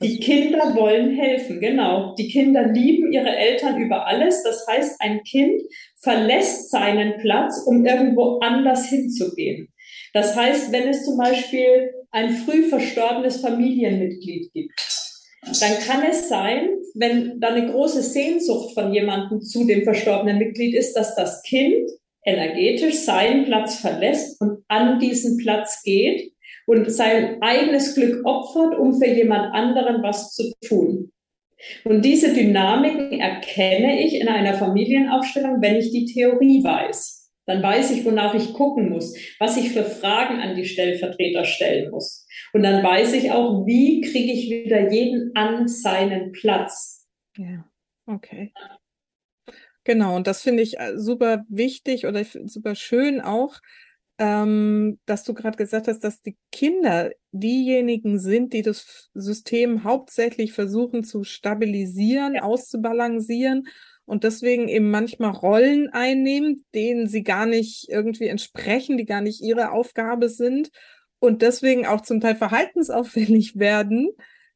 Die Kinder wollen helfen, genau. Die Kinder lieben ihre Eltern über alles. Das heißt, ein Kind verlässt seinen Platz, um irgendwo anders hinzugehen. Das heißt, wenn es zum Beispiel ein früh verstorbenes Familienmitglied gibt, dann kann es sein, wenn da eine große Sehnsucht von jemandem zu dem verstorbenen Mitglied ist, dass das Kind energetisch seinen Platz verlässt und an diesen Platz geht und sein eigenes Glück opfert, um für jemand anderen was zu tun. Und diese Dynamiken erkenne ich in einer Familienaufstellung, wenn ich die Theorie weiß. Dann weiß ich, wonach ich gucken muss, was ich für Fragen an die Stellvertreter stellen muss. Und dann weiß ich auch, wie kriege ich wieder jeden an seinen Platz. Ja, okay. Genau, und das finde ich äh, super wichtig oder super schön auch, ähm, dass du gerade gesagt hast, dass die Kinder diejenigen sind, die das System hauptsächlich versuchen zu stabilisieren, ja. auszubalancieren und deswegen eben manchmal Rollen einnehmen, denen sie gar nicht irgendwie entsprechen, die gar nicht ihre Aufgabe sind und deswegen auch zum Teil verhaltensauffällig werden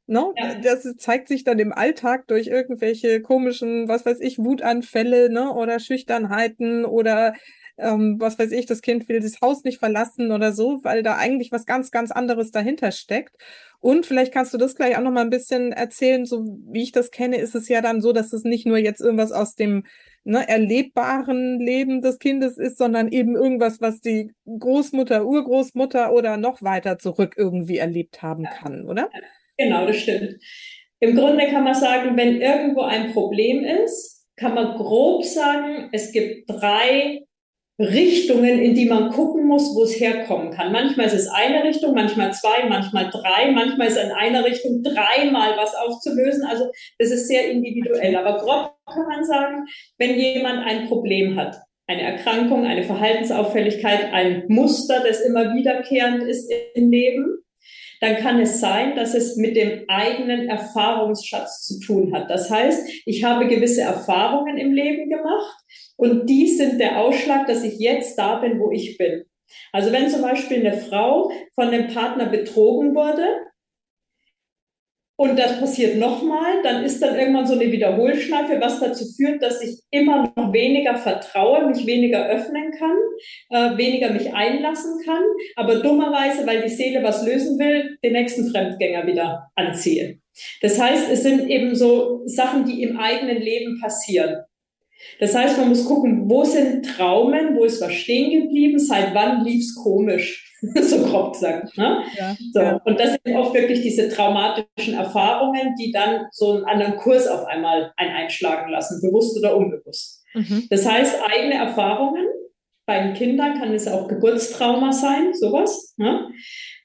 No? Ne? Ja. Das zeigt sich dann im Alltag durch irgendwelche komischen, was weiß ich, Wutanfälle ne? oder Schüchternheiten oder ähm, was weiß ich, das Kind will das Haus nicht verlassen oder so, weil da eigentlich was ganz, ganz anderes dahinter steckt. Und vielleicht kannst du das gleich auch noch mal ein bisschen erzählen, so wie ich das kenne, ist es ja dann so, dass es nicht nur jetzt irgendwas aus dem ne, erlebbaren Leben des Kindes ist, sondern eben irgendwas, was die Großmutter, Urgroßmutter oder noch weiter zurück irgendwie erlebt haben kann, oder? Genau, das stimmt. Im Grunde kann man sagen, wenn irgendwo ein Problem ist, kann man grob sagen, es gibt drei Richtungen, in die man gucken muss, wo es herkommen kann. Manchmal ist es eine Richtung, manchmal zwei, manchmal drei, manchmal ist in einer Richtung dreimal was aufzulösen. Also das ist sehr individuell. Aber grob kann man sagen, wenn jemand ein Problem hat, eine Erkrankung, eine Verhaltensauffälligkeit, ein Muster, das immer wiederkehrend ist im Leben, dann kann es sein, dass es mit dem eigenen Erfahrungsschatz zu tun hat. Das heißt, ich habe gewisse Erfahrungen im Leben gemacht und die sind der Ausschlag, dass ich jetzt da bin, wo ich bin. Also wenn zum Beispiel eine Frau von dem Partner betrogen wurde, und das passiert nochmal, dann ist dann irgendwann so eine Wiederholschleife, was dazu führt, dass ich immer noch weniger vertraue, mich weniger öffnen kann, äh, weniger mich einlassen kann, aber dummerweise, weil die Seele was lösen will, den nächsten Fremdgänger wieder anziehe. Das heißt, es sind eben so Sachen, die im eigenen Leben passieren. Das heißt, man muss gucken, wo sind Traumen, wo ist was stehen geblieben, seit wann lief's komisch, so grob gesagt. Ne? Ja, so. Ja. Und das sind oft wirklich diese traumatischen Erfahrungen, die dann so einen anderen Kurs auf einmal ein einschlagen lassen, bewusst oder unbewusst. Mhm. Das heißt, eigene Erfahrungen, bei den Kindern kann es auch Geburtstrauma sein, sowas. Ne?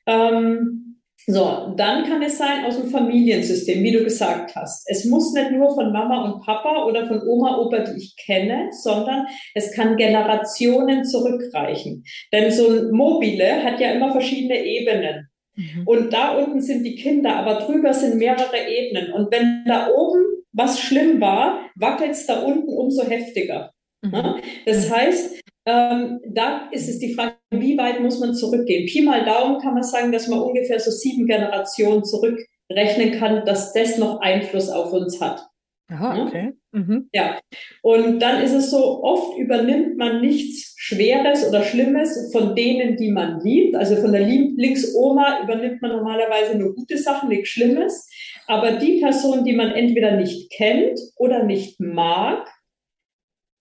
Ähm, so, dann kann es sein aus dem Familiensystem, wie du gesagt hast. Es muss nicht nur von Mama und Papa oder von Oma, Opa, die ich kenne, sondern es kann Generationen zurückreichen. Denn so ein Mobile hat ja immer verschiedene Ebenen. Mhm. Und da unten sind die Kinder, aber drüber sind mehrere Ebenen. Und wenn da oben was schlimm war, wackelt es da unten umso heftiger. Mhm. Das heißt, ähm, da ist es die Frage, wie weit muss man zurückgehen? Pi mal Daumen kann man sagen, dass man ungefähr so sieben Generationen zurückrechnen kann, dass das noch Einfluss auf uns hat. Aha, okay. Mhm. Ja, und dann ist es so, oft übernimmt man nichts Schweres oder Schlimmes von denen, die man liebt. Also von der Lieblingsoma übernimmt man normalerweise nur gute Sachen, nichts Schlimmes. Aber die Person, die man entweder nicht kennt oder nicht mag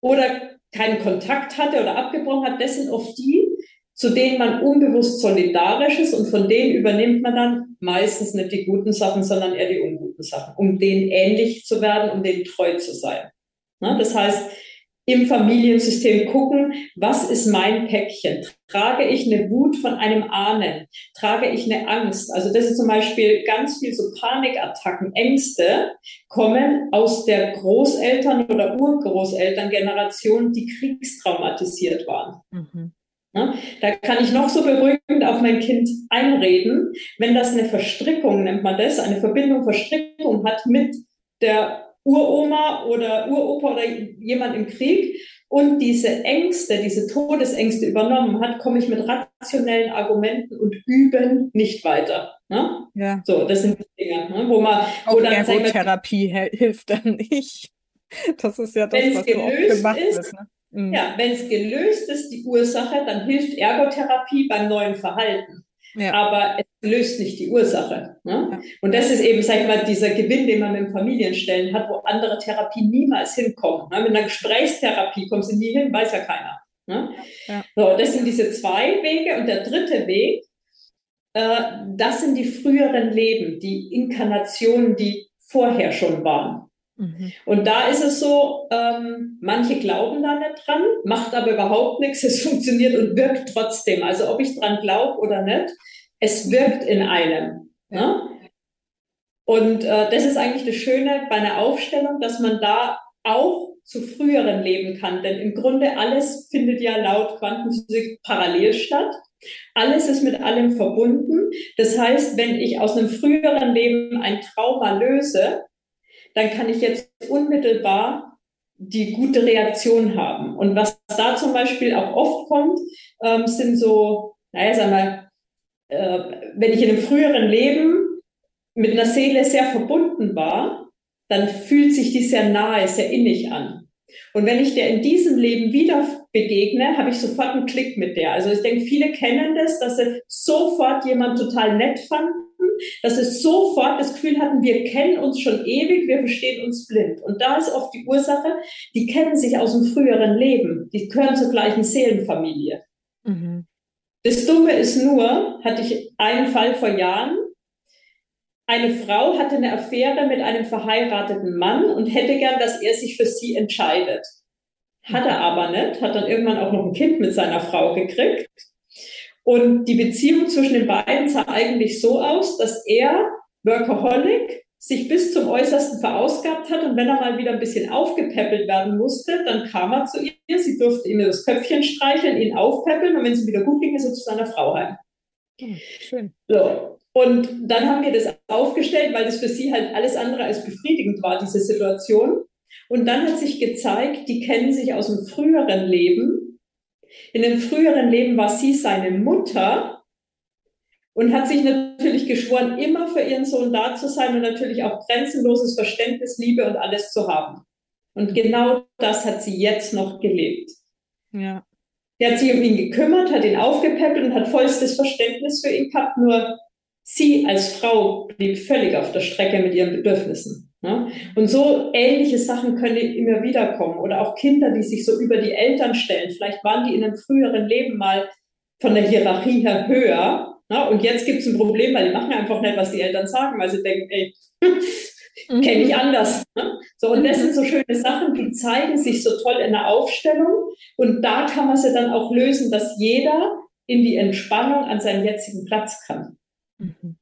oder keinen Kontakt hatte oder abgebrochen hat, das sind oft die, zu denen man unbewusst solidarisch ist und von denen übernimmt man dann meistens nicht die guten Sachen, sondern eher die unguten Sachen, um denen ähnlich zu werden, um denen treu zu sein. Das heißt, im Familiensystem gucken, was ist mein Päckchen? Trage ich eine Wut von einem Ahnen? Trage ich eine Angst? Also das ist zum Beispiel ganz viel so Panikattacken, Ängste kommen aus der Großeltern- oder Urgroßelterngeneration, die kriegstraumatisiert waren. Mhm. Ne? Da kann ich noch so beruhigend auf mein Kind einreden, wenn das eine Verstrickung, nennt man das, eine Verbindung, Verstrickung hat mit der Uroma oder Uropa oder jemand im Krieg und diese Ängste, diese Todesängste übernommen hat, komme ich mit rationellen Argumenten und Üben nicht weiter. Ne? Ja. So, das sind die Dinge, ne? wo man, wo dann Ergotherapie hilft dann nicht. Das ist ja das, was du auch gemacht ist, wird. Ne? Mhm. Ja, wenn es gelöst ist, die Ursache, dann hilft Ergotherapie beim neuen Verhalten. Ja. Aber es löst nicht die Ursache. Ne? Und das ist eben, sag ich mal, dieser Gewinn, den man mit Familienstellen hat, wo andere Therapien niemals hinkommen. Ne? Mit einer Gesprächstherapie kommst du nie hin, weiß ja keiner. Ne? Ja. So, das sind diese zwei Wege. Und der dritte Weg, äh, das sind die früheren Leben, die Inkarnationen, die vorher schon waren. Mhm. Und da ist es so, ähm, manche glauben da nicht dran, macht aber überhaupt nichts, es funktioniert und wirkt trotzdem. Also ob ich dran glaube oder nicht, es wirkt in einem. Ne? Und äh, das ist eigentlich das Schöne bei einer Aufstellung, dass man da auch zu früheren leben kann. Denn im Grunde alles findet ja laut Quantenphysik parallel statt. Alles ist mit allem verbunden. Das heißt, wenn ich aus einem früheren Leben ein Trauma löse, dann kann ich jetzt unmittelbar die gute Reaktion haben. Und was da zum Beispiel auch oft kommt, ähm, sind so, naja, sagen wir, äh, wenn ich in einem früheren Leben mit einer Seele sehr verbunden war, dann fühlt sich die sehr nahe, sehr innig an. Und wenn ich der in diesem Leben wieder begegne, habe ich sofort einen Klick mit der. Also ich denke, viele kennen das, dass sie sofort jemand total nett fanden, dass sie sofort das Gefühl hatten, wir kennen uns schon ewig, wir verstehen uns blind. Und da ist oft die Ursache, die kennen sich aus dem früheren Leben, die gehören zur gleichen Seelenfamilie. Das Dumme ist nur, hatte ich einen Fall vor Jahren, eine Frau hatte eine Affäre mit einem verheirateten Mann und hätte gern, dass er sich für sie entscheidet. Hat er aber nicht, hat dann irgendwann auch noch ein Kind mit seiner Frau gekriegt. Und die Beziehung zwischen den beiden sah eigentlich so aus, dass er, Workaholic, sich bis zum Äußersten verausgabt hat und wenn er mal wieder ein bisschen aufgepäppelt werden musste, dann kam er zu ihr, sie durfte ihm das Köpfchen streicheln, ihn aufpäppeln und wenn sie wieder gut ging, ist er zu seiner Frau heim. Hm, schön. So. Und dann haben wir das aufgestellt, weil das für sie halt alles andere als befriedigend war, diese Situation. Und dann hat sich gezeigt, die kennen sich aus dem früheren Leben. In dem früheren Leben war sie seine Mutter und hat sich natürlich geschworen, immer für ihren Sohn da zu sein und natürlich auch grenzenloses Verständnis, Liebe und alles zu haben. Und genau das hat sie jetzt noch gelebt. Ja. Er hat sich um ihn gekümmert, hat ihn aufgepäppelt und hat vollstes Verständnis für ihn gehabt, nur sie als Frau blieb völlig auf der Strecke mit ihren Bedürfnissen. Ne? Und so ähnliche Sachen können immer wieder kommen. Oder auch Kinder, die sich so über die Eltern stellen. Vielleicht waren die in einem früheren Leben mal von der Hierarchie her höher. Ne? Und jetzt gibt es ein Problem, weil die machen einfach nicht, was die Eltern sagen, weil sie denken, ey, kenne ich mhm. anders. Ne? So, und das sind so schöne Sachen, die zeigen sich so toll in der Aufstellung. Und da kann man sie dann auch lösen, dass jeder in die Entspannung an seinen jetzigen Platz kann. Mhm.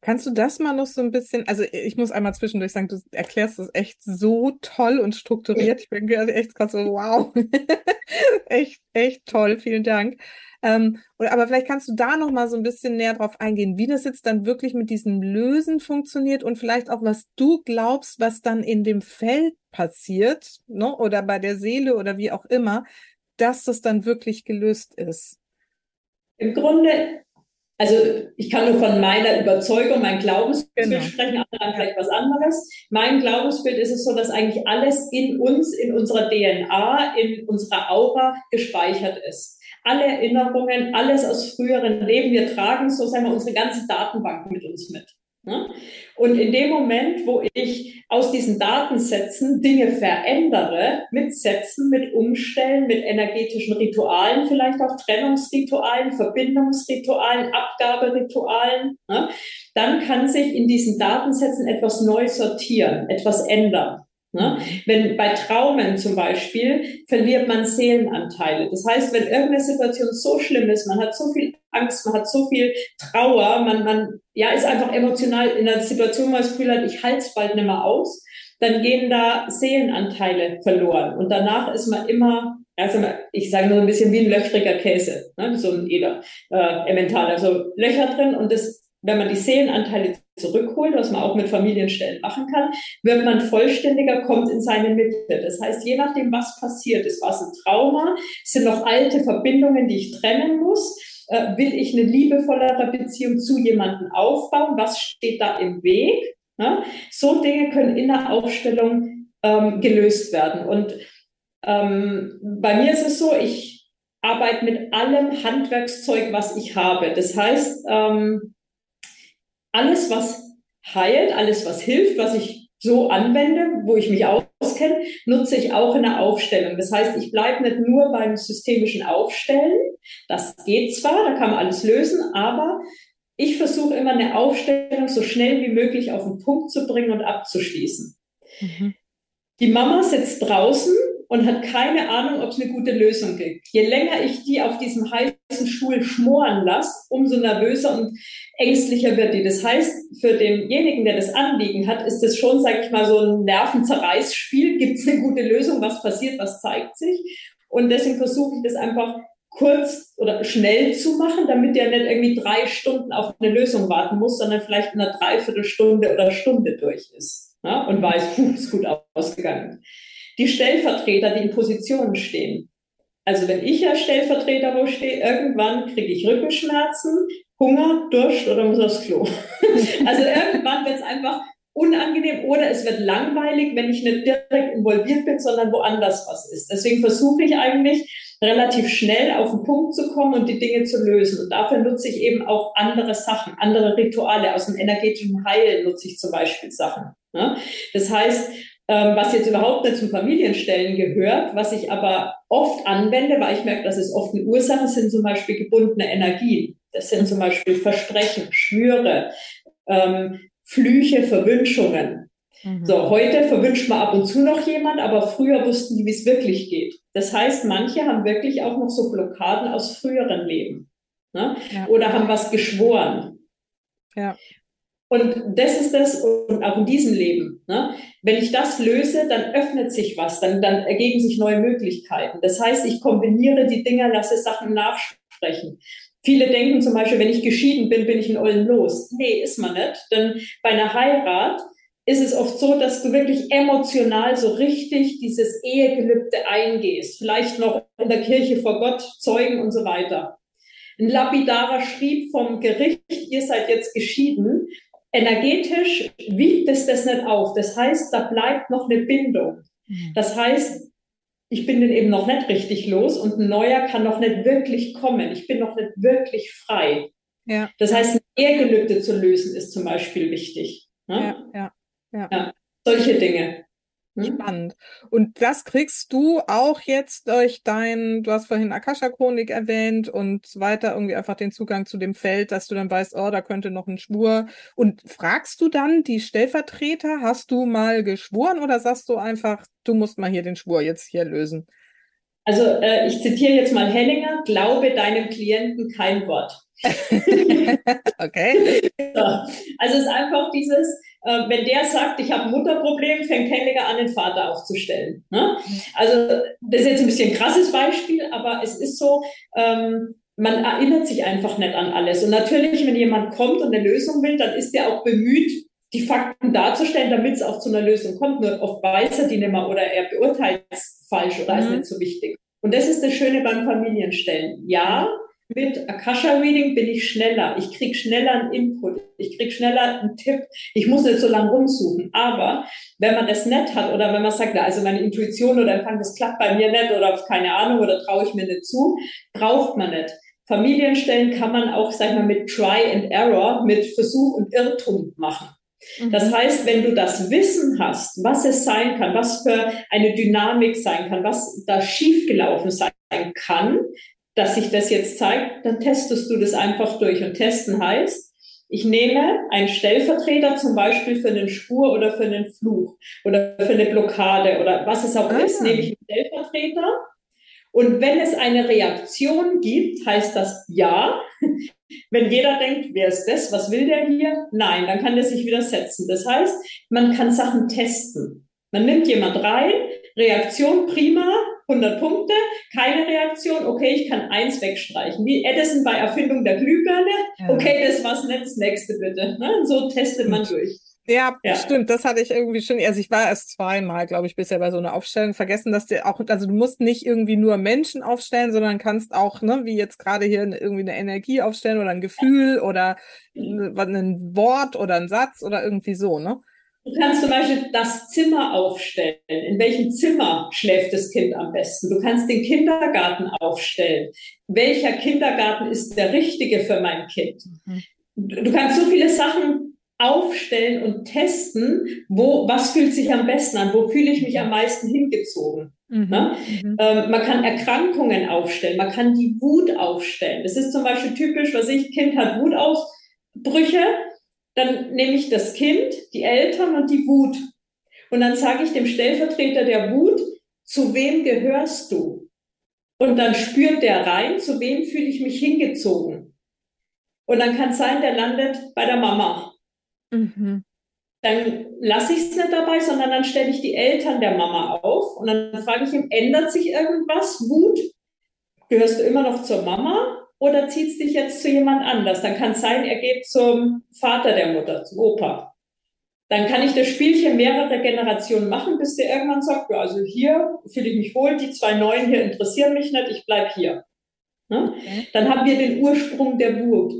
Kannst du das mal noch so ein bisschen, also ich muss einmal zwischendurch sagen, du erklärst das echt so toll und strukturiert. Ich bin gerade echt gerade so, wow, echt, echt toll, vielen Dank. Ähm, aber vielleicht kannst du da noch mal so ein bisschen näher drauf eingehen, wie das jetzt dann wirklich mit diesem Lösen funktioniert und vielleicht auch, was du glaubst, was dann in dem Feld passiert, ne? oder bei der Seele oder wie auch immer, dass das dann wirklich gelöst ist. Im Grunde also ich kann nur von meiner Überzeugung, mein Glaubensbild genau. sprechen, andere vielleicht was anderes. Mein Glaubensbild ist es so, dass eigentlich alles in uns, in unserer DNA, in unserer Aura gespeichert ist. Alle Erinnerungen, alles aus früheren Leben, wir tragen so, sagen wir, unsere ganze Datenbank mit uns mit. Ne? Und in dem Moment, wo ich aus diesen Datensätzen Dinge verändere, mit Sätzen, mit Umstellen, mit energetischen Ritualen, vielleicht auch Trennungsritualen, Verbindungsritualen, Abgaberitualen, ne, dann kann sich in diesen Datensätzen etwas neu sortieren, etwas ändern. Ne? Wenn bei Traumen zum Beispiel verliert man Seelenanteile. Das heißt, wenn irgendeine Situation so schlimm ist, man hat so viel Angst, man hat so viel Trauer, man, man ja, ist einfach emotional in einer Situation, wo man das Gefühl hat, ich halte es bald nicht mehr aus, dann gehen da Seelenanteile verloren. Und danach ist man immer, also ich sage nur ein bisschen wie ein löchriger Käse, ne? so ein Eder, äh, Emmental, also Löcher drin und das wenn man die Seelenanteile zurückholt, was man auch mit Familienstellen machen kann, wird man vollständiger, kommt in seine Mitte. Das heißt, je nachdem, was passiert ist, was ein Trauma, sind noch alte Verbindungen, die ich trennen muss, äh, will ich eine liebevollere Beziehung zu jemandem aufbauen, was steht da im Weg? Ja? So Dinge können in der Aufstellung ähm, gelöst werden. Und ähm, bei mir ist es so, ich arbeite mit allem Handwerkszeug, was ich habe. Das heißt, ähm, alles, was heilt, alles, was hilft, was ich so anwende, wo ich mich auskenne, nutze ich auch in der Aufstellung. Das heißt, ich bleibe nicht nur beim systemischen Aufstellen. Das geht zwar, da kann man alles lösen, aber ich versuche immer eine Aufstellung so schnell wie möglich auf den Punkt zu bringen und abzuschließen. Mhm. Die Mama sitzt draußen und hat keine Ahnung, ob es eine gute Lösung gibt. Je länger ich die auf diesem heißen Stuhl schmoren lasse, umso nervöser und ängstlicher wird die. Das heißt, für denjenigen, der das Anliegen hat, ist es schon, sage ich mal, so ein Nervenzerreißspiel. Gibt es eine gute Lösung? Was passiert? Was zeigt sich? Und deswegen versuche ich das einfach kurz oder schnell zu machen, damit der nicht irgendwie drei Stunden auf eine Lösung warten muss, sondern vielleicht in einer Dreiviertelstunde oder Stunde durch ist ja, und weiß, puh, ist gut ausgegangen die Stellvertreter, die in Positionen stehen. Also wenn ich als Stellvertreter wo stehe, irgendwann kriege ich Rückenschmerzen, Hunger, Durst oder muss aufs Klo. also irgendwann wird es einfach unangenehm oder es wird langweilig, wenn ich nicht direkt involviert bin, sondern woanders was ist. Deswegen versuche ich eigentlich relativ schnell auf den Punkt zu kommen und die Dinge zu lösen. Und dafür nutze ich eben auch andere Sachen, andere Rituale. Aus dem energetischen Heil nutze ich zum Beispiel Sachen. Ne? Das heißt, ähm, was jetzt überhaupt nicht zum Familienstellen gehört, was ich aber oft anwende, weil ich merke, dass es oft eine Ursache sind, zum Beispiel gebundene Energien. Das sind zum Beispiel Versprechen, Schwüre, ähm, Flüche, Verwünschungen. Mhm. So, heute verwünscht man ab und zu noch jemand, aber früher wussten die, wie es wirklich geht. Das heißt, manche haben wirklich auch noch so Blockaden aus früheren Leben. Ne? Ja. Oder haben was geschworen. Ja. Und das ist das, und auch in diesem Leben. Ne? Wenn ich das löse, dann öffnet sich was, dann, dann ergeben sich neue Möglichkeiten. Das heißt, ich kombiniere die Dinge, lasse Sachen nachsprechen. Viele denken zum Beispiel, wenn ich geschieden bin, bin ich in Ollen los. Nee, ist man nicht. Denn bei einer Heirat ist es oft so, dass du wirklich emotional so richtig dieses Ehegelübde eingehst. Vielleicht noch in der Kirche vor Gott, Zeugen und so weiter. Ein lapidarer schrieb vom Gericht, ihr seid jetzt geschieden energetisch wiegt es das nicht auf. Das heißt, da bleibt noch eine Bindung. Mhm. Das heißt, ich bin den eben noch nicht richtig los und ein neuer kann noch nicht wirklich kommen. Ich bin noch nicht wirklich frei. Ja. Das heißt, ein Ehegelübde zu lösen ist zum Beispiel wichtig. Ne? Ja, ja, ja. ja, solche Dinge. Hm? Spannend. Und das kriegst du auch jetzt durch dein, du hast vorhin Akasha-Chronik erwähnt und so weiter, irgendwie einfach den Zugang zu dem Feld, dass du dann weißt, oh, da könnte noch ein Schwur. Und fragst du dann die Stellvertreter, hast du mal geschworen oder sagst du einfach, du musst mal hier den Schwur jetzt hier lösen? Also äh, ich zitiere jetzt mal Hellinger, glaube deinem Klienten kein Wort. okay. So. Also es ist einfach dieses, äh, wenn der sagt, ich habe ein Mutterproblem, fängt Hellinger an, den Vater aufzustellen. Ne? Also das ist jetzt ein bisschen ein krasses Beispiel, aber es ist so, ähm, man erinnert sich einfach nicht an alles. Und natürlich, wenn jemand kommt und eine Lösung will, dann ist er auch bemüht, die Fakten darzustellen, damit es auch zu einer Lösung kommt. Nur oft weiß er die nicht mehr oder er beurteilt es falsch oder mhm. ist nicht so wichtig. Und das ist das Schöne beim Familienstellen. Ja, mit Akasha Reading bin ich schneller. Ich krieg schneller einen Input. Ich krieg schneller einen Tipp. Ich muss nicht so lange rumsuchen. Aber wenn man das nicht hat oder wenn man sagt, also meine Intuition oder Empfang, das klappt bei mir nicht oder keine Ahnung oder traue ich mir nicht zu, braucht man nicht. Familienstellen kann man auch, sag ich mal, mit Try and Error, mit Versuch und Irrtum machen. Das mhm. heißt, wenn du das Wissen hast, was es sein kann, was für eine Dynamik sein kann, was da schiefgelaufen sein kann, dass sich das jetzt zeigt, dann testest du das einfach durch. Und testen heißt, ich nehme einen Stellvertreter zum Beispiel für einen Spur oder für einen Fluch oder für eine Blockade oder was es auch ah. ist, nehme ich einen Stellvertreter. Und wenn es eine Reaktion gibt, heißt das ja. Wenn jeder denkt, wer ist das? Was will der hier? Nein, dann kann der sich widersetzen. Das heißt, man kann Sachen testen. Man nimmt jemand rein, Reaktion prima, 100 Punkte, keine Reaktion, okay, ich kann eins wegstreichen. Wie Edison bei Erfindung der Glühbirne, okay, das war's nicht, das nächste bitte. Ne? So testet man durch. Ja, ja, stimmt. Das hatte ich irgendwie schon. Also ich war erst zweimal, glaube ich, bisher bei so einer Aufstellung. Vergessen, dass du auch, also du musst nicht irgendwie nur Menschen aufstellen, sondern kannst auch, ne, wie jetzt gerade hier irgendwie eine Energie aufstellen oder ein Gefühl oder ein Wort oder ein Satz oder irgendwie so, ne? Du kannst zum Beispiel das Zimmer aufstellen. In welchem Zimmer schläft das Kind am besten? Du kannst den Kindergarten aufstellen. Welcher Kindergarten ist der richtige für mein Kind? Mhm. Du kannst so viele Sachen aufstellen und testen, wo, was fühlt sich am besten an? Wo fühle ich mich am meisten hingezogen? Mhm. Ne? Mhm. Ähm, man kann Erkrankungen aufstellen. Man kann die Wut aufstellen. Das ist zum Beispiel typisch, was ich, Kind hat Wutausbrüche dann nehme ich das Kind, die Eltern und die Wut. Und dann sage ich dem Stellvertreter der Wut, zu wem gehörst du? Und dann spürt der rein, zu wem fühle ich mich hingezogen. Und dann kann es sein, der landet bei der Mama. Mhm. Dann lasse ich es nicht dabei, sondern dann stelle ich die Eltern der Mama auf und dann frage ich ihm, ändert sich irgendwas? Wut? Gehörst du immer noch zur Mama? Oder zieht es dich jetzt zu jemand anders? Dann kann es sein, er geht zum Vater der Mutter, zum Opa. Dann kann ich das Spielchen mehrere Generationen machen, bis der irgendwann sagt, ja, also hier fühle ich mich wohl, die zwei Neuen hier interessieren mich nicht, ich bleib hier. Ne? Okay. Dann haben wir den Ursprung der Wut.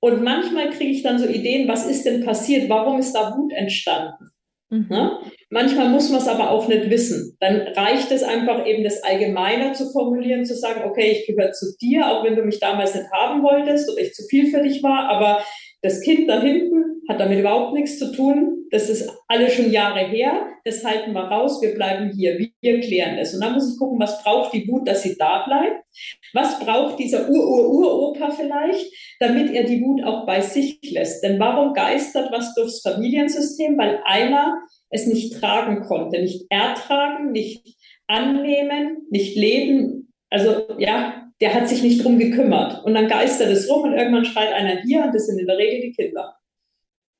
Und manchmal kriege ich dann so Ideen, was ist denn passiert? Warum ist da Wut entstanden? Mhm. Ne? Manchmal muss man es aber auch nicht wissen. Dann reicht es einfach eben das Allgemeine zu formulieren, zu sagen, okay, ich gehöre zu dir, auch wenn du mich damals nicht haben wolltest oder ich zu viel für dich war, aber das Kind da hinten hat damit überhaupt nichts zu tun. Das ist alles schon Jahre her. Das halten wir raus. Wir bleiben hier. Wir klären das. Und dann muss ich gucken, was braucht die Wut, dass sie da bleibt? Was braucht dieser Ur-Ur-Uropa vielleicht, damit er die Wut auch bei sich lässt? Denn warum geistert was durchs Familiensystem? Weil einer es nicht tragen konnte, nicht ertragen, nicht annehmen, nicht leben. Also ja, der hat sich nicht drum gekümmert. Und dann geistert es rum und irgendwann schreit einer hier und das sind in der Regel die Kinder.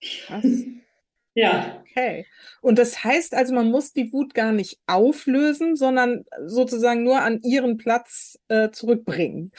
Krass. Ja. Okay. Und das heißt also, man muss die Wut gar nicht auflösen, sondern sozusagen nur an ihren Platz äh, zurückbringen.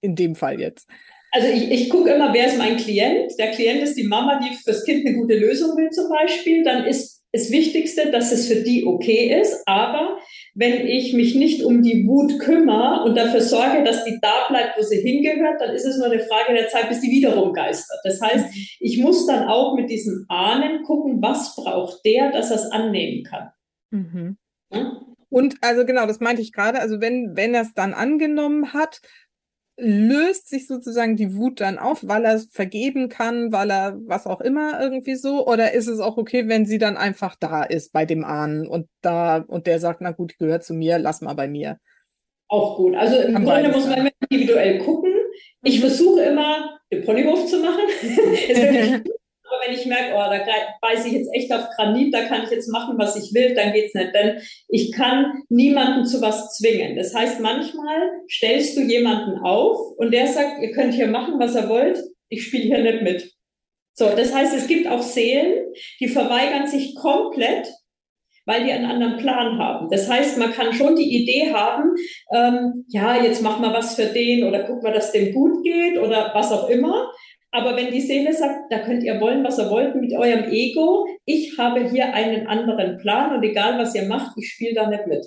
In dem Fall jetzt. Also ich, ich gucke immer, wer ist mein Klient? Der Klient ist die Mama, die fürs Kind eine gute Lösung will zum Beispiel. Dann ist das Wichtigste, dass es für die okay ist. Aber wenn ich mich nicht um die Wut kümmere und dafür sorge, dass die da bleibt, wo sie hingehört, dann ist es nur eine Frage der Zeit, bis die wiederum geistert. Das heißt, ich muss dann auch mit diesen Ahnen gucken, was braucht der, dass er es annehmen kann. Mhm. Ja? Und also genau, das meinte ich gerade. Also wenn, wenn er es dann angenommen hat, löst sich sozusagen die Wut dann auf, weil er vergeben kann, weil er was auch immer irgendwie so? Oder ist es auch okay, wenn sie dann einfach da ist bei dem Ahnen und da und der sagt, na gut, gehört zu mir, lass mal bei mir? Auch gut. Also im kann Grunde muss man individuell gucken. Ich mhm. versuche immer, den Ponyhof zu machen. Wenn ich merke, oh, da beiße ich jetzt echt auf Granit, da kann ich jetzt machen, was ich will, dann geht's nicht. Denn ich kann niemanden zu was zwingen. Das heißt, manchmal stellst du jemanden auf und der sagt, ihr könnt hier machen, was ihr wollt, ich spiele hier nicht mit. So, das heißt, es gibt auch Seelen, die verweigern sich komplett, weil die einen anderen Plan haben. Das heißt, man kann schon die Idee haben, ähm, ja, jetzt mach mal was für den oder guck mal, dass dem gut geht oder was auch immer. Aber wenn die Seele sagt, da könnt ihr wollen, was ihr wollt mit eurem Ego, ich habe hier einen anderen Plan und egal was ihr macht, ich spiele da nicht mit.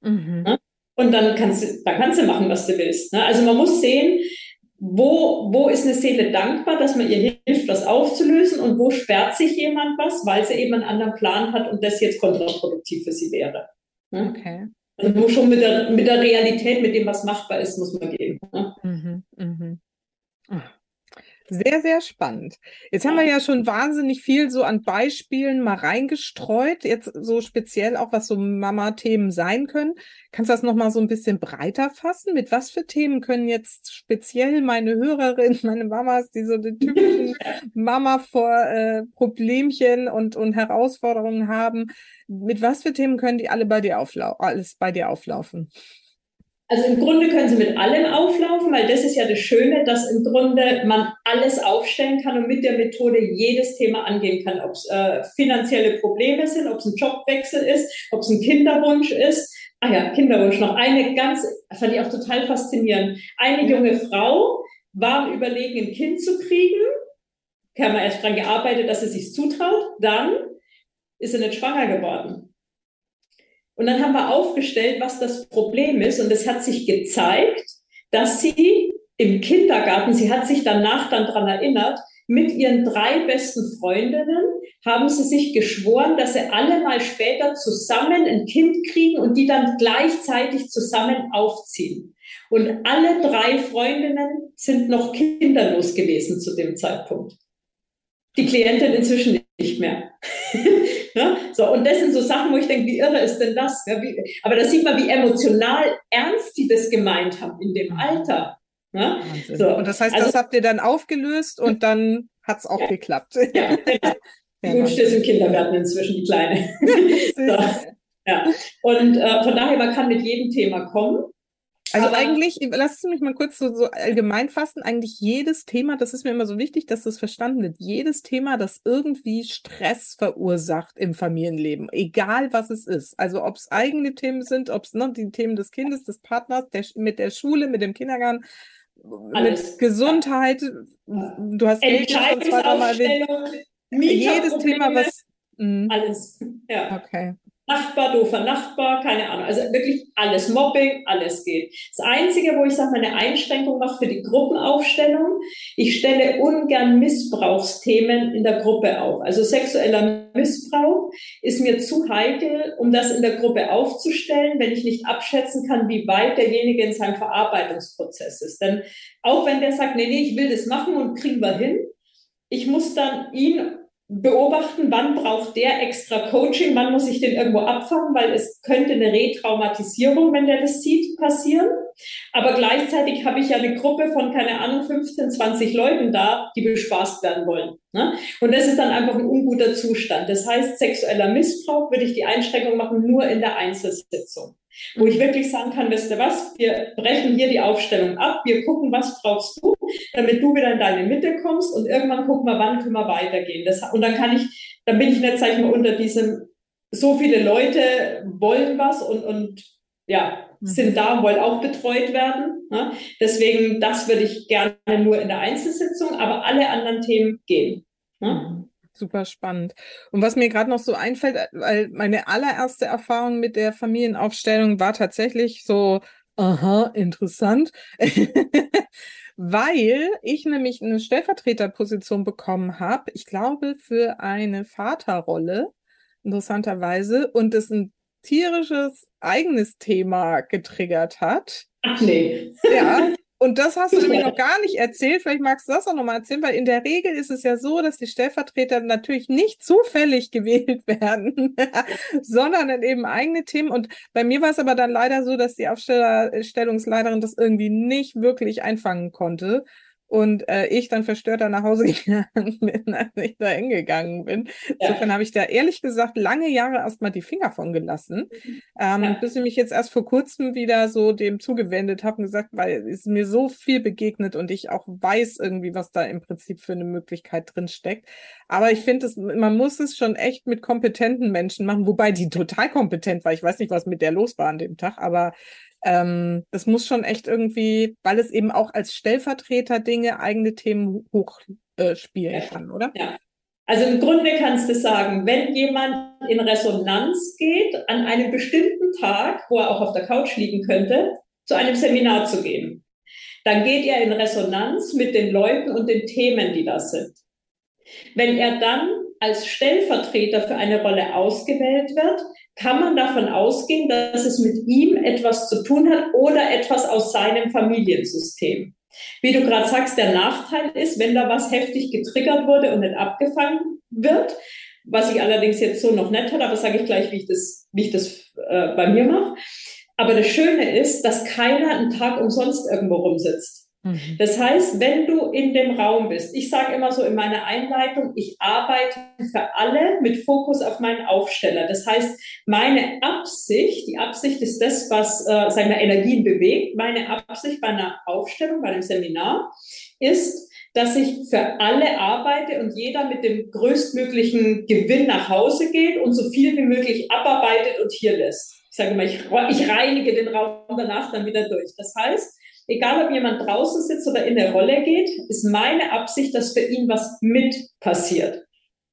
Mhm. Und dann kannst du, dann kannst du machen, was du willst. Ne? Also man muss sehen, wo, wo ist eine Seele dankbar, dass man ihr hilft, das aufzulösen und wo sperrt sich jemand was, weil sie eben einen anderen Plan hat und das jetzt kontraproduktiv für sie wäre. Ne? Okay. Also nur schon mit der, mit der Realität, mit dem, was machbar ist, muss man gehen. Ne? Mhm, mh. Sehr, sehr spannend. Jetzt haben wir ja schon wahnsinnig viel so an Beispielen mal reingestreut, jetzt so speziell auch, was so Mama-Themen sein können. Kannst du das nochmal so ein bisschen breiter fassen? Mit was für Themen können jetzt speziell meine Hörerinnen, meine Mamas, die so die typischen Mama vor äh, Problemchen und, und Herausforderungen haben, mit was für Themen können die alle bei dir auflaufen, alles bei dir auflaufen? Also im Grunde können sie mit allem auflaufen, weil das ist ja das Schöne, dass im Grunde man alles aufstellen kann und mit der Methode jedes Thema angehen kann, ob es äh, finanzielle Probleme sind, ob es ein Jobwechsel ist, ob es ein Kinderwunsch ist. Ah ja, Kinderwunsch noch. Eine ganz, fand ich auch total faszinierend. Eine junge Frau war am Überlegen, ein Kind zu kriegen. Haben wir erst dran gearbeitet, dass sie sich zutraut. Dann ist sie nicht schwanger geworden. Und dann haben wir aufgestellt, was das Problem ist. Und es hat sich gezeigt, dass sie im Kindergarten, sie hat sich danach dann dran erinnert, mit ihren drei besten Freundinnen haben sie sich geschworen, dass sie alle mal später zusammen ein Kind kriegen und die dann gleichzeitig zusammen aufziehen. Und alle drei Freundinnen sind noch kinderlos gewesen zu dem Zeitpunkt. Die Klientin inzwischen nicht mehr. ja? So, und das sind so Sachen, wo ich denke, wie irre ist denn das? Ja, wie, aber da sieht man, wie emotional ernst die das gemeint haben in dem Alter. Ja? So, und das heißt, also, das habt ihr dann aufgelöst und dann hat es auch ja, geklappt. Ja, genau. Die Wunsch ist im Kindergarten inzwischen, die Kleine. so, ja. Und äh, von daher, man kann mit jedem Thema kommen. Also Aber, eigentlich, lass mich mal kurz so, so allgemein fassen, eigentlich jedes Thema, das ist mir immer so wichtig, dass das verstanden wird, jedes Thema, das irgendwie Stress verursacht im Familienleben, egal was es ist. Also ob es eigene Themen sind, ob es ne, die Themen des Kindes, des Partners, der, mit der Schule, mit dem Kindergarten, Alles. mit Gesundheit, du hast Geld schon zweimal erwähnt. Jedes Thema, was... Mh. Alles, ja. Okay. Nachbar, doofer Nachbar, keine Ahnung. Also wirklich alles, Mobbing, alles geht. Das Einzige, wo ich sage, eine Einschränkung mache für die Gruppenaufstellung, ich stelle ungern Missbrauchsthemen in der Gruppe auf. Also sexueller Missbrauch ist mir zu heikel, um das in der Gruppe aufzustellen, wenn ich nicht abschätzen kann, wie weit derjenige in seinem Verarbeitungsprozess ist. Denn auch wenn der sagt, nee, nee, ich will das machen und kriegen wir hin, ich muss dann ihn beobachten, wann braucht der extra Coaching, wann muss ich den irgendwo abfangen, weil es könnte eine Retraumatisierung, wenn der das sieht, passieren. Aber gleichzeitig habe ich ja eine Gruppe von, keine Ahnung, 15, 20 Leuten da, die bespaßt werden wollen. Ne? Und das ist dann einfach ein unguter Zustand. Das heißt, sexueller Missbrauch würde ich die Einschränkung machen nur in der Einzelsitzung wo ich wirklich sagen kann, wisst ihr was, wir brechen hier die Aufstellung ab, wir gucken, was brauchst du, damit du wieder in deine Mitte kommst und irgendwann gucken wir, wann können wir weitergehen. Das, und dann kann ich, dann bin ich nicht, sag ich mal, unter diesem, so viele Leute wollen was und, und ja, mhm. sind da und wollen auch betreut werden. Ne? Deswegen, das würde ich gerne nur in der Einzelsitzung, aber alle anderen Themen gehen. Ne? Super spannend. Und was mir gerade noch so einfällt, weil meine allererste Erfahrung mit der Familienaufstellung war tatsächlich so, aha, interessant. weil ich nämlich eine Stellvertreterposition bekommen habe, ich glaube, für eine Vaterrolle, interessanterweise, und es ein tierisches eigenes Thema getriggert hat. Ach nee. Ja, Und das hast du nämlich noch gar nicht erzählt. Vielleicht magst du das auch nochmal erzählen, weil in der Regel ist es ja so, dass die Stellvertreter natürlich nicht zufällig gewählt werden, sondern dann eben eigene Themen. Und bei mir war es aber dann leider so, dass die Aufstellungsleiterin das irgendwie nicht wirklich einfangen konnte und äh, ich dann verstörter nach Hause gegangen bin, als ich da hingegangen bin. Ja. Insofern habe ich da ehrlich gesagt lange Jahre erstmal die Finger von gelassen, mhm. ähm, ja. bis ich mich jetzt erst vor kurzem wieder so dem zugewendet habe und gesagt, weil es mir so viel begegnet und ich auch weiß irgendwie, was da im Prinzip für eine Möglichkeit drin steckt. Aber ich finde, man muss es schon echt mit kompetenten Menschen machen, wobei die total kompetent war. Ich weiß nicht, was mit der los war an dem Tag, aber ähm, das muss schon echt irgendwie, weil es eben auch als Stellvertreter Dinge, eigene Themen hochspielen äh, kann, oder? Ja. Also im Grunde kannst du sagen, wenn jemand in Resonanz geht, an einem bestimmten Tag, wo er auch auf der Couch liegen könnte, zu einem Seminar zu gehen, dann geht er in Resonanz mit den Leuten und den Themen, die da sind. Wenn er dann als Stellvertreter für eine Rolle ausgewählt wird, kann man davon ausgehen, dass es mit ihm etwas zu tun hat oder etwas aus seinem Familiensystem. Wie du gerade sagst, der Nachteil ist, wenn da was heftig getriggert wurde und nicht abgefangen wird, was ich allerdings jetzt so noch nicht hatte, aber sage ich gleich, wie ich das, wie ich das äh, bei mir mache. Aber das Schöne ist, dass keiner einen Tag umsonst irgendwo rumsitzt. Mhm. Das heißt, wenn du in dem Raum bist, ich sage immer so in meiner Einleitung, ich arbeite für alle mit Fokus auf meinen Aufsteller. Das heißt, meine Absicht, die Absicht ist das, was äh, seine Energien bewegt. Meine Absicht bei einer Aufstellung, bei einem Seminar ist, dass ich für alle arbeite und jeder mit dem größtmöglichen Gewinn nach Hause geht und so viel wie möglich abarbeitet und hier lässt. Ich sage mal, ich, ich reinige den Raum danach dann wieder durch. Das heißt, egal ob jemand draußen sitzt oder in der Rolle geht, ist meine Absicht, dass für ihn was mit passiert.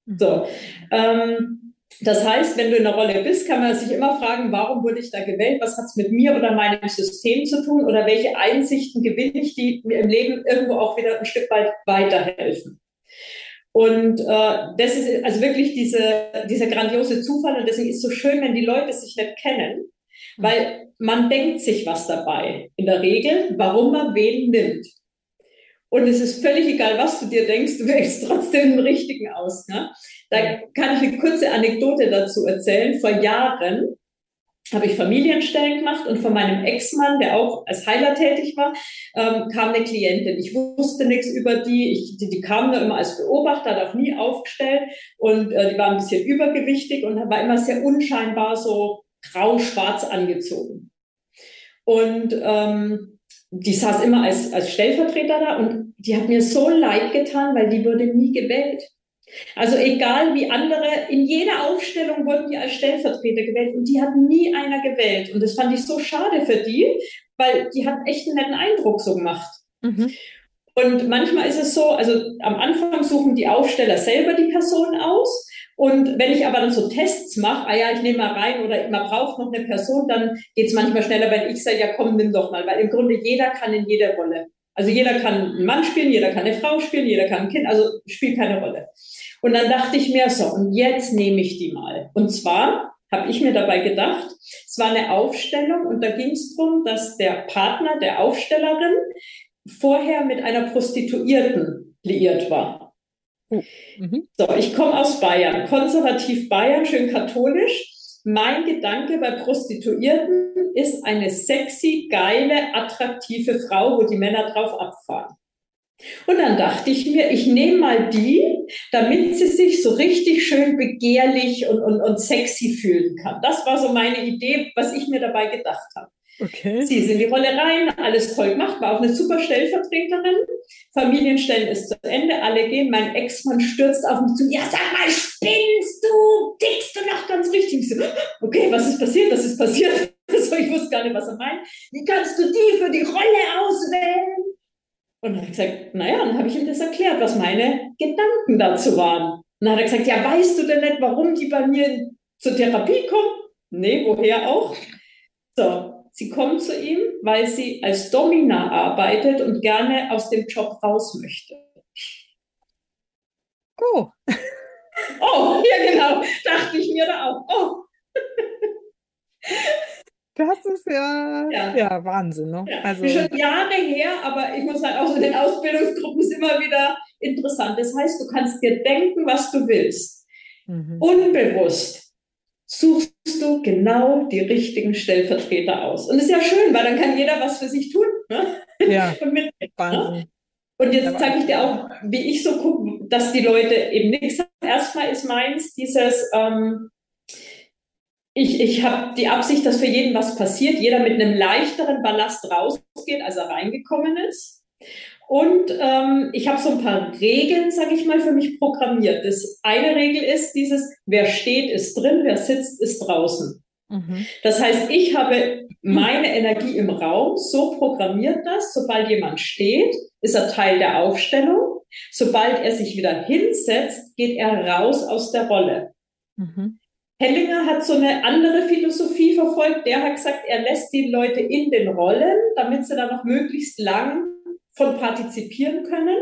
Mhm. So. Ähm, das heißt, wenn du in der Rolle bist, kann man sich immer fragen, warum wurde ich da gewählt? Was hat es mit mir oder meinem System zu tun? Oder welche Einsichten gewinne ich, die mir im Leben irgendwo auch wieder ein Stück weit weiterhelfen? Und äh, das ist also wirklich diese, dieser grandiose Zufall. Und deswegen ist es so schön, wenn die Leute sich nicht kennen, weil man denkt sich was dabei. In der Regel, warum man wen nimmt. Und es ist völlig egal, was du dir denkst, du wählst trotzdem den richtigen aus. Ne? Da kann ich eine kurze Anekdote dazu erzählen. Vor Jahren habe ich Familienstellen gemacht und von meinem Ex-Mann, der auch als Heiler tätig war, ähm, kam eine Klientin. Ich wusste nichts über die. Ich, die, die kam nur immer als Beobachter, hat auch nie aufgestellt und äh, die war ein bisschen übergewichtig und war immer sehr unscheinbar so grau-schwarz angezogen. Und ähm, die saß immer als, als Stellvertreter da und die hat mir so leid getan, weil die wurde nie gewählt. Also egal wie andere, in jeder Aufstellung wurden die als Stellvertreter gewählt und die hat nie einer gewählt. Und das fand ich so schade für die, weil die hat echt einen netten Eindruck so gemacht. Mhm. Und manchmal ist es so, also am Anfang suchen die Aufsteller selber die Person aus und wenn ich aber dann so Tests mache, ah ja, ich nehme mal rein oder man braucht noch eine Person, dann geht es manchmal schneller, wenn ich sage, ja komm, nimm doch mal. Weil im Grunde jeder kann in jeder Rolle. Also jeder kann einen Mann spielen, jeder kann eine Frau spielen, jeder kann ein Kind, also spielt keine Rolle. Und dann dachte ich mir so, und jetzt nehme ich die mal. Und zwar habe ich mir dabei gedacht, es war eine Aufstellung und da ging es darum, dass der Partner der Aufstellerin vorher mit einer Prostituierten liiert war. Oh. Mhm. So, ich komme aus Bayern, konservativ Bayern, schön katholisch. Mein Gedanke bei Prostituierten ist eine sexy, geile, attraktive Frau, wo die Männer drauf abfahren. Und dann dachte ich mir, ich nehme mal die, damit sie sich so richtig schön begehrlich und, und, und sexy fühlen kann. Das war so meine Idee, was ich mir dabei gedacht habe. Okay. Sie ist in die Rolle rein, alles toll gemacht, war auch eine super Stellvertreterin. Familienstellen ist zu Ende, alle gehen. Mein Ex-Mann stürzt auf mich zu. Ja, sag mal, spinnst du? Dickst du noch ganz richtig? Ich so, okay, was ist passiert? Was ist passiert? So, ich wusste gar nicht, was er meint. Wie kannst du die für die Rolle auswählen? Und dann habe ich gesagt, naja, dann habe ich ihm das erklärt, was meine Gedanken dazu waren. Und dann hat er gesagt, ja, weißt du denn nicht, warum die bei mir zur Therapie kommen? Nee, woher auch? So, Sie kommt zu ihm, weil sie als Domina arbeitet und gerne aus dem Job raus möchte. Oh. Oh, ja genau, dachte ich mir da auch. Oh. Das ist ja, ja. ja Wahnsinn. Ne? Ja. Also, schon Jahre her, aber ich muss sagen, auch in den Ausbildungsgruppen ist immer wieder interessant. Das heißt, du kannst dir denken, was du willst. Mhm. Unbewusst suchst du genau die richtigen Stellvertreter aus. Und das ist ja schön, weil dann kann jeder was für sich tun. Ne? Ja, und, mit, ne? und jetzt zeige ich dir auch, wie ich so gucke, dass die Leute eben nichts haben. Erstmal ist meins dieses, ähm, ich, ich habe die Absicht, dass für jeden was passiert, jeder mit einem leichteren Ballast rausgeht, als er reingekommen ist. Und ähm, ich habe so ein paar Regeln, sage ich mal, für mich programmiert. Das eine Regel ist dieses, wer steht, ist drin, wer sitzt, ist draußen. Mhm. Das heißt, ich habe meine Energie im Raum so programmiert, dass sobald jemand steht, ist er Teil der Aufstellung. Sobald er sich wieder hinsetzt, geht er raus aus der Rolle. Mhm. Hellinger hat so eine andere Philosophie verfolgt. Der hat gesagt, er lässt die Leute in den Rollen, damit sie dann noch möglichst lang von partizipieren können.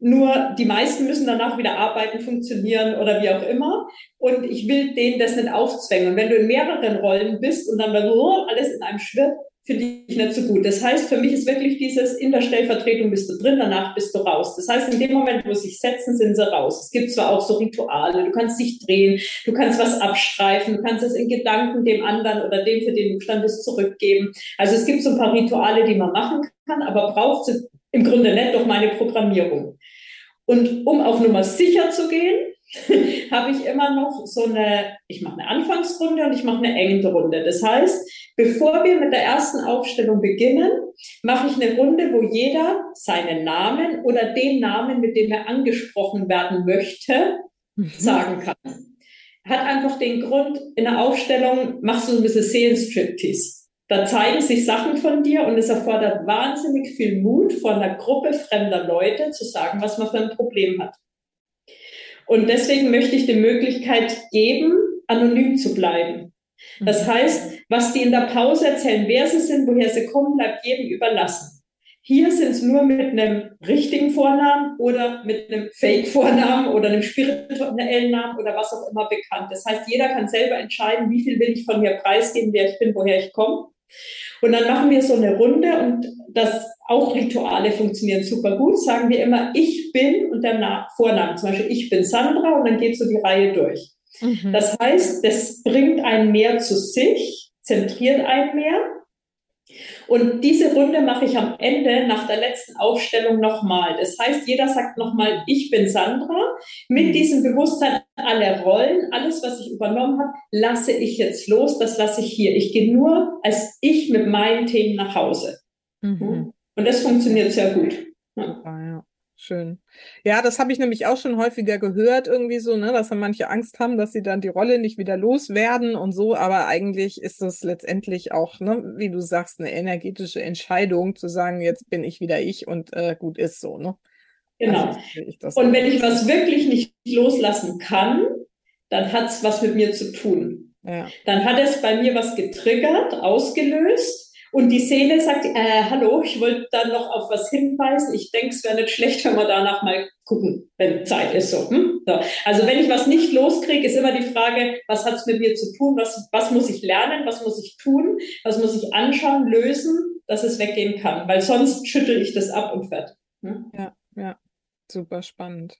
Nur die meisten müssen danach wieder arbeiten, funktionieren oder wie auch immer. Und ich will denen das nicht aufzwängen. Und wenn du in mehreren Rollen bist und dann alles in einem schwirrt, finde ich nicht so gut. Das heißt, für mich ist wirklich dieses, in der Stellvertretung bist du drin, danach bist du raus. Das heißt, in dem Moment, wo sie sich setzen, sind sie raus. Es gibt zwar auch so Rituale, du kannst dich drehen, du kannst was abstreifen, du kannst es in Gedanken dem anderen oder dem, für den du standest, zurückgeben. Also es gibt so ein paar Rituale, die man machen kann, aber braucht im Grunde nicht durch meine Programmierung. Und um auf Nummer sicher zu gehen, habe ich immer noch so eine, ich mache eine Anfangsrunde und ich mache eine engende Runde. Das heißt, bevor wir mit der ersten Aufstellung beginnen, mache ich eine Runde, wo jeder seinen Namen oder den Namen, mit dem er angesprochen werden möchte, mhm. sagen kann. Hat einfach den Grund, in der Aufstellung machst du ein bisschen Seelenstriptease. Da zeigen sich Sachen von dir und es erfordert wahnsinnig viel Mut von einer Gruppe fremder Leute zu sagen, was man für ein Problem hat. Und deswegen möchte ich die Möglichkeit geben, anonym zu bleiben. Das mhm. heißt, was die in der Pause erzählen, wer sie sind, woher sie kommen, bleibt jedem überlassen. Hier sind es nur mit einem richtigen Vornamen oder mit einem Fake-Vornamen oder einem spirituellen Namen oder was auch immer bekannt. Das heißt, jeder kann selber entscheiden, wie viel will ich von mir preisgeben, wer ich bin, woher ich komme. Und dann machen wir so eine Runde und das auch Rituale funktionieren super gut. Sagen wir immer, ich bin und der Na Vorname, zum Beispiel ich bin Sandra und dann geht so die Reihe durch. Mhm. Das heißt, das bringt einen mehr zu sich, zentriert einen mehr und diese Runde mache ich am Ende nach der letzten Aufstellung nochmal. Das heißt, jeder sagt nochmal, ich bin Sandra. Mit mhm. diesem Bewusstsein alle Rollen, alles, was ich übernommen habe, lasse ich jetzt los. Das lasse ich hier. Ich gehe nur als ich mit meinen Themen nach Hause. Mhm. Und das funktioniert sehr gut. Ja. Schön. Ja, das habe ich nämlich auch schon häufiger gehört, irgendwie so, ne, dass dann manche Angst haben, dass sie dann die Rolle nicht wieder loswerden und so, aber eigentlich ist das letztendlich auch, ne, wie du sagst, eine energetische Entscheidung, zu sagen, jetzt bin ich wieder ich und äh, gut ist so, ne? Genau. Also, und wenn ich was wirklich nicht loslassen kann, dann hat es was mit mir zu tun. Ja. Dann hat es bei mir was getriggert, ausgelöst und die Seele sagt, äh, hallo, ich wollte da noch auf was hinweisen. Ich denke, es wäre nicht schlecht, wenn wir danach mal gucken, wenn Zeit ist. So, hm? so. Also wenn ich was nicht loskriege, ist immer die Frage, was hat es mit mir zu tun? Was, was muss ich lernen? Was muss ich tun? Was muss ich anschauen, lösen, dass es weggehen kann? Weil sonst schüttel ich das ab und fertig. Hm? Ja, ja, super spannend.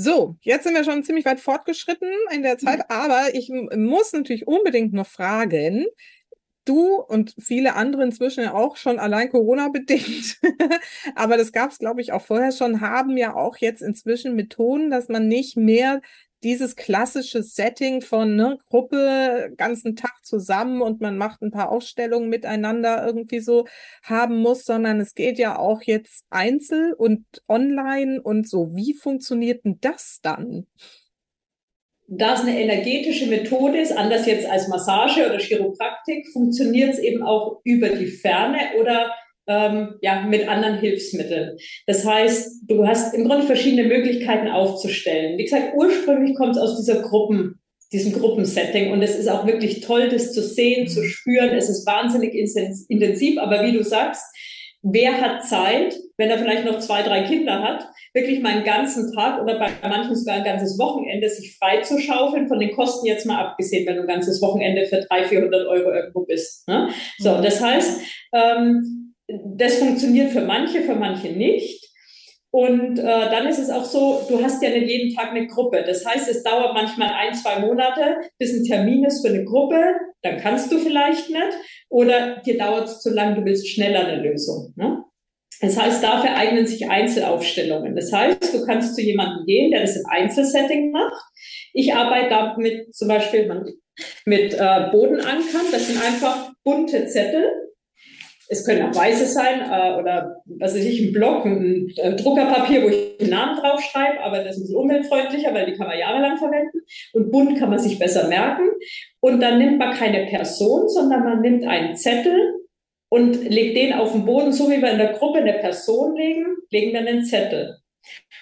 So, jetzt sind wir schon ziemlich weit fortgeschritten in der Zeit, aber ich muss natürlich unbedingt noch fragen, du und viele andere inzwischen auch schon allein Corona-bedingt, aber das gab es, glaube ich, auch vorher schon, haben ja auch jetzt inzwischen Methoden, dass man nicht mehr dieses klassische Setting von ne, Gruppe ganzen Tag zusammen und man macht ein paar Ausstellungen miteinander irgendwie so haben muss, sondern es geht ja auch jetzt einzel und online und so. Wie funktioniert denn das dann? Da es eine energetische Methode ist, anders jetzt als Massage oder Chiropraktik, funktioniert es eben auch über die Ferne oder ähm, ja, mit anderen Hilfsmitteln. Das heißt, du hast im Grunde verschiedene Möglichkeiten aufzustellen. Wie gesagt, ursprünglich kommt es aus dieser Gruppen, diesem Gruppensetting und es ist auch wirklich toll, das zu sehen, zu spüren. Es ist wahnsinnig intensiv, aber wie du sagst, wer hat Zeit, wenn er vielleicht noch zwei, drei Kinder hat, wirklich mal einen ganzen Tag oder bei manchen sogar ein ganzes Wochenende sich frei zu schaufeln, von den Kosten jetzt mal abgesehen, wenn du ein ganzes Wochenende für 300, 400 Euro irgendwo bist. Ne? So, mhm. das heißt, ähm, das funktioniert für manche, für manche nicht. Und äh, dann ist es auch so, du hast ja nicht jeden Tag eine Gruppe. Das heißt, es dauert manchmal ein, zwei Monate, bis ein Termin ist für eine Gruppe. Dann kannst du vielleicht nicht. Oder dir dauert es zu lang, du willst schneller eine Lösung. Ne? Das heißt, dafür eignen sich Einzelaufstellungen. Das heißt, du kannst zu jemandem gehen, der das im Einzelsetting macht. Ich arbeite damit zum Beispiel mit äh, Bodenankern. Das sind einfach bunte Zettel. Es können auch weiße sein äh, oder was weiß ich, ein Block, ein, ein Druckerpapier, wo ich einen Namen draufschreibe, aber das ist ein bisschen umweltfreundlicher, weil die kann man jahrelang verwenden. Und bunt kann man sich besser merken. Und dann nimmt man keine Person, sondern man nimmt einen Zettel und legt den auf den Boden, so wie wir in der Gruppe eine Person legen, legen wir einen Zettel.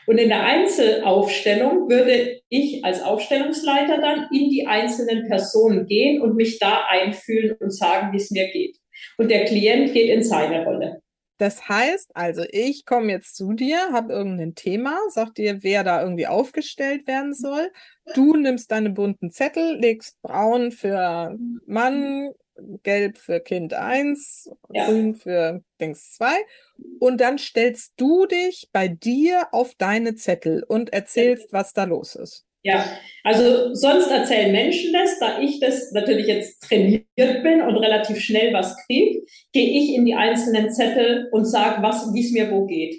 Und in der Einzelaufstellung würde ich als Aufstellungsleiter dann in die einzelnen Personen gehen und mich da einfühlen und sagen, wie es mir geht. Und der Klient geht in seine Rolle. Das heißt also, ich komme jetzt zu dir, habe irgendein Thema, sag dir, wer da irgendwie aufgestellt werden soll. Du nimmst deine bunten Zettel, legst braun für Mann, gelb für Kind 1, ja. grün für Dings 2. Und dann stellst du dich bei dir auf deine Zettel und erzählst, was da los ist. Ja, also sonst erzählen Menschen das, da ich das natürlich jetzt trainiert bin und relativ schnell was kriege, gehe ich in die einzelnen Zettel und sage, was, wie es mir wo geht.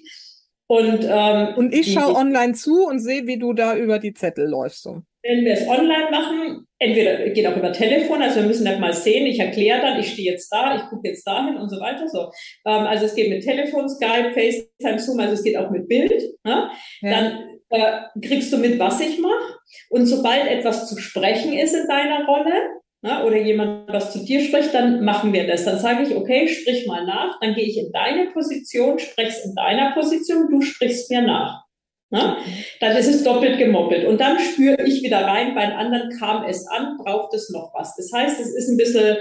Und, ähm, und ich schaue online zu und sehe, wie du da über die Zettel läufst. So. Wenn wir es online machen, entweder geht auch über Telefon, also wir müssen das mal sehen, ich erkläre dann, ich stehe jetzt da, ich gucke jetzt dahin und so weiter. So. Ähm, also es geht mit Telefon, Skype, FaceTime, Zoom, also es geht auch mit Bild. Ne? Ja. Dann äh, kriegst du mit, was ich mache. Und sobald etwas zu sprechen ist in deiner Rolle, na, oder jemand was zu dir spricht, dann machen wir das. Dann sage ich, okay, sprich mal nach, dann gehe ich in deine Position, sprich's in deiner Position, du sprichst mir nach. Na? Dann ist es doppelt gemoppelt. Und dann spüre ich wieder rein, bei den anderen kam es an, braucht es noch was. Das heißt, es ist ein bisschen,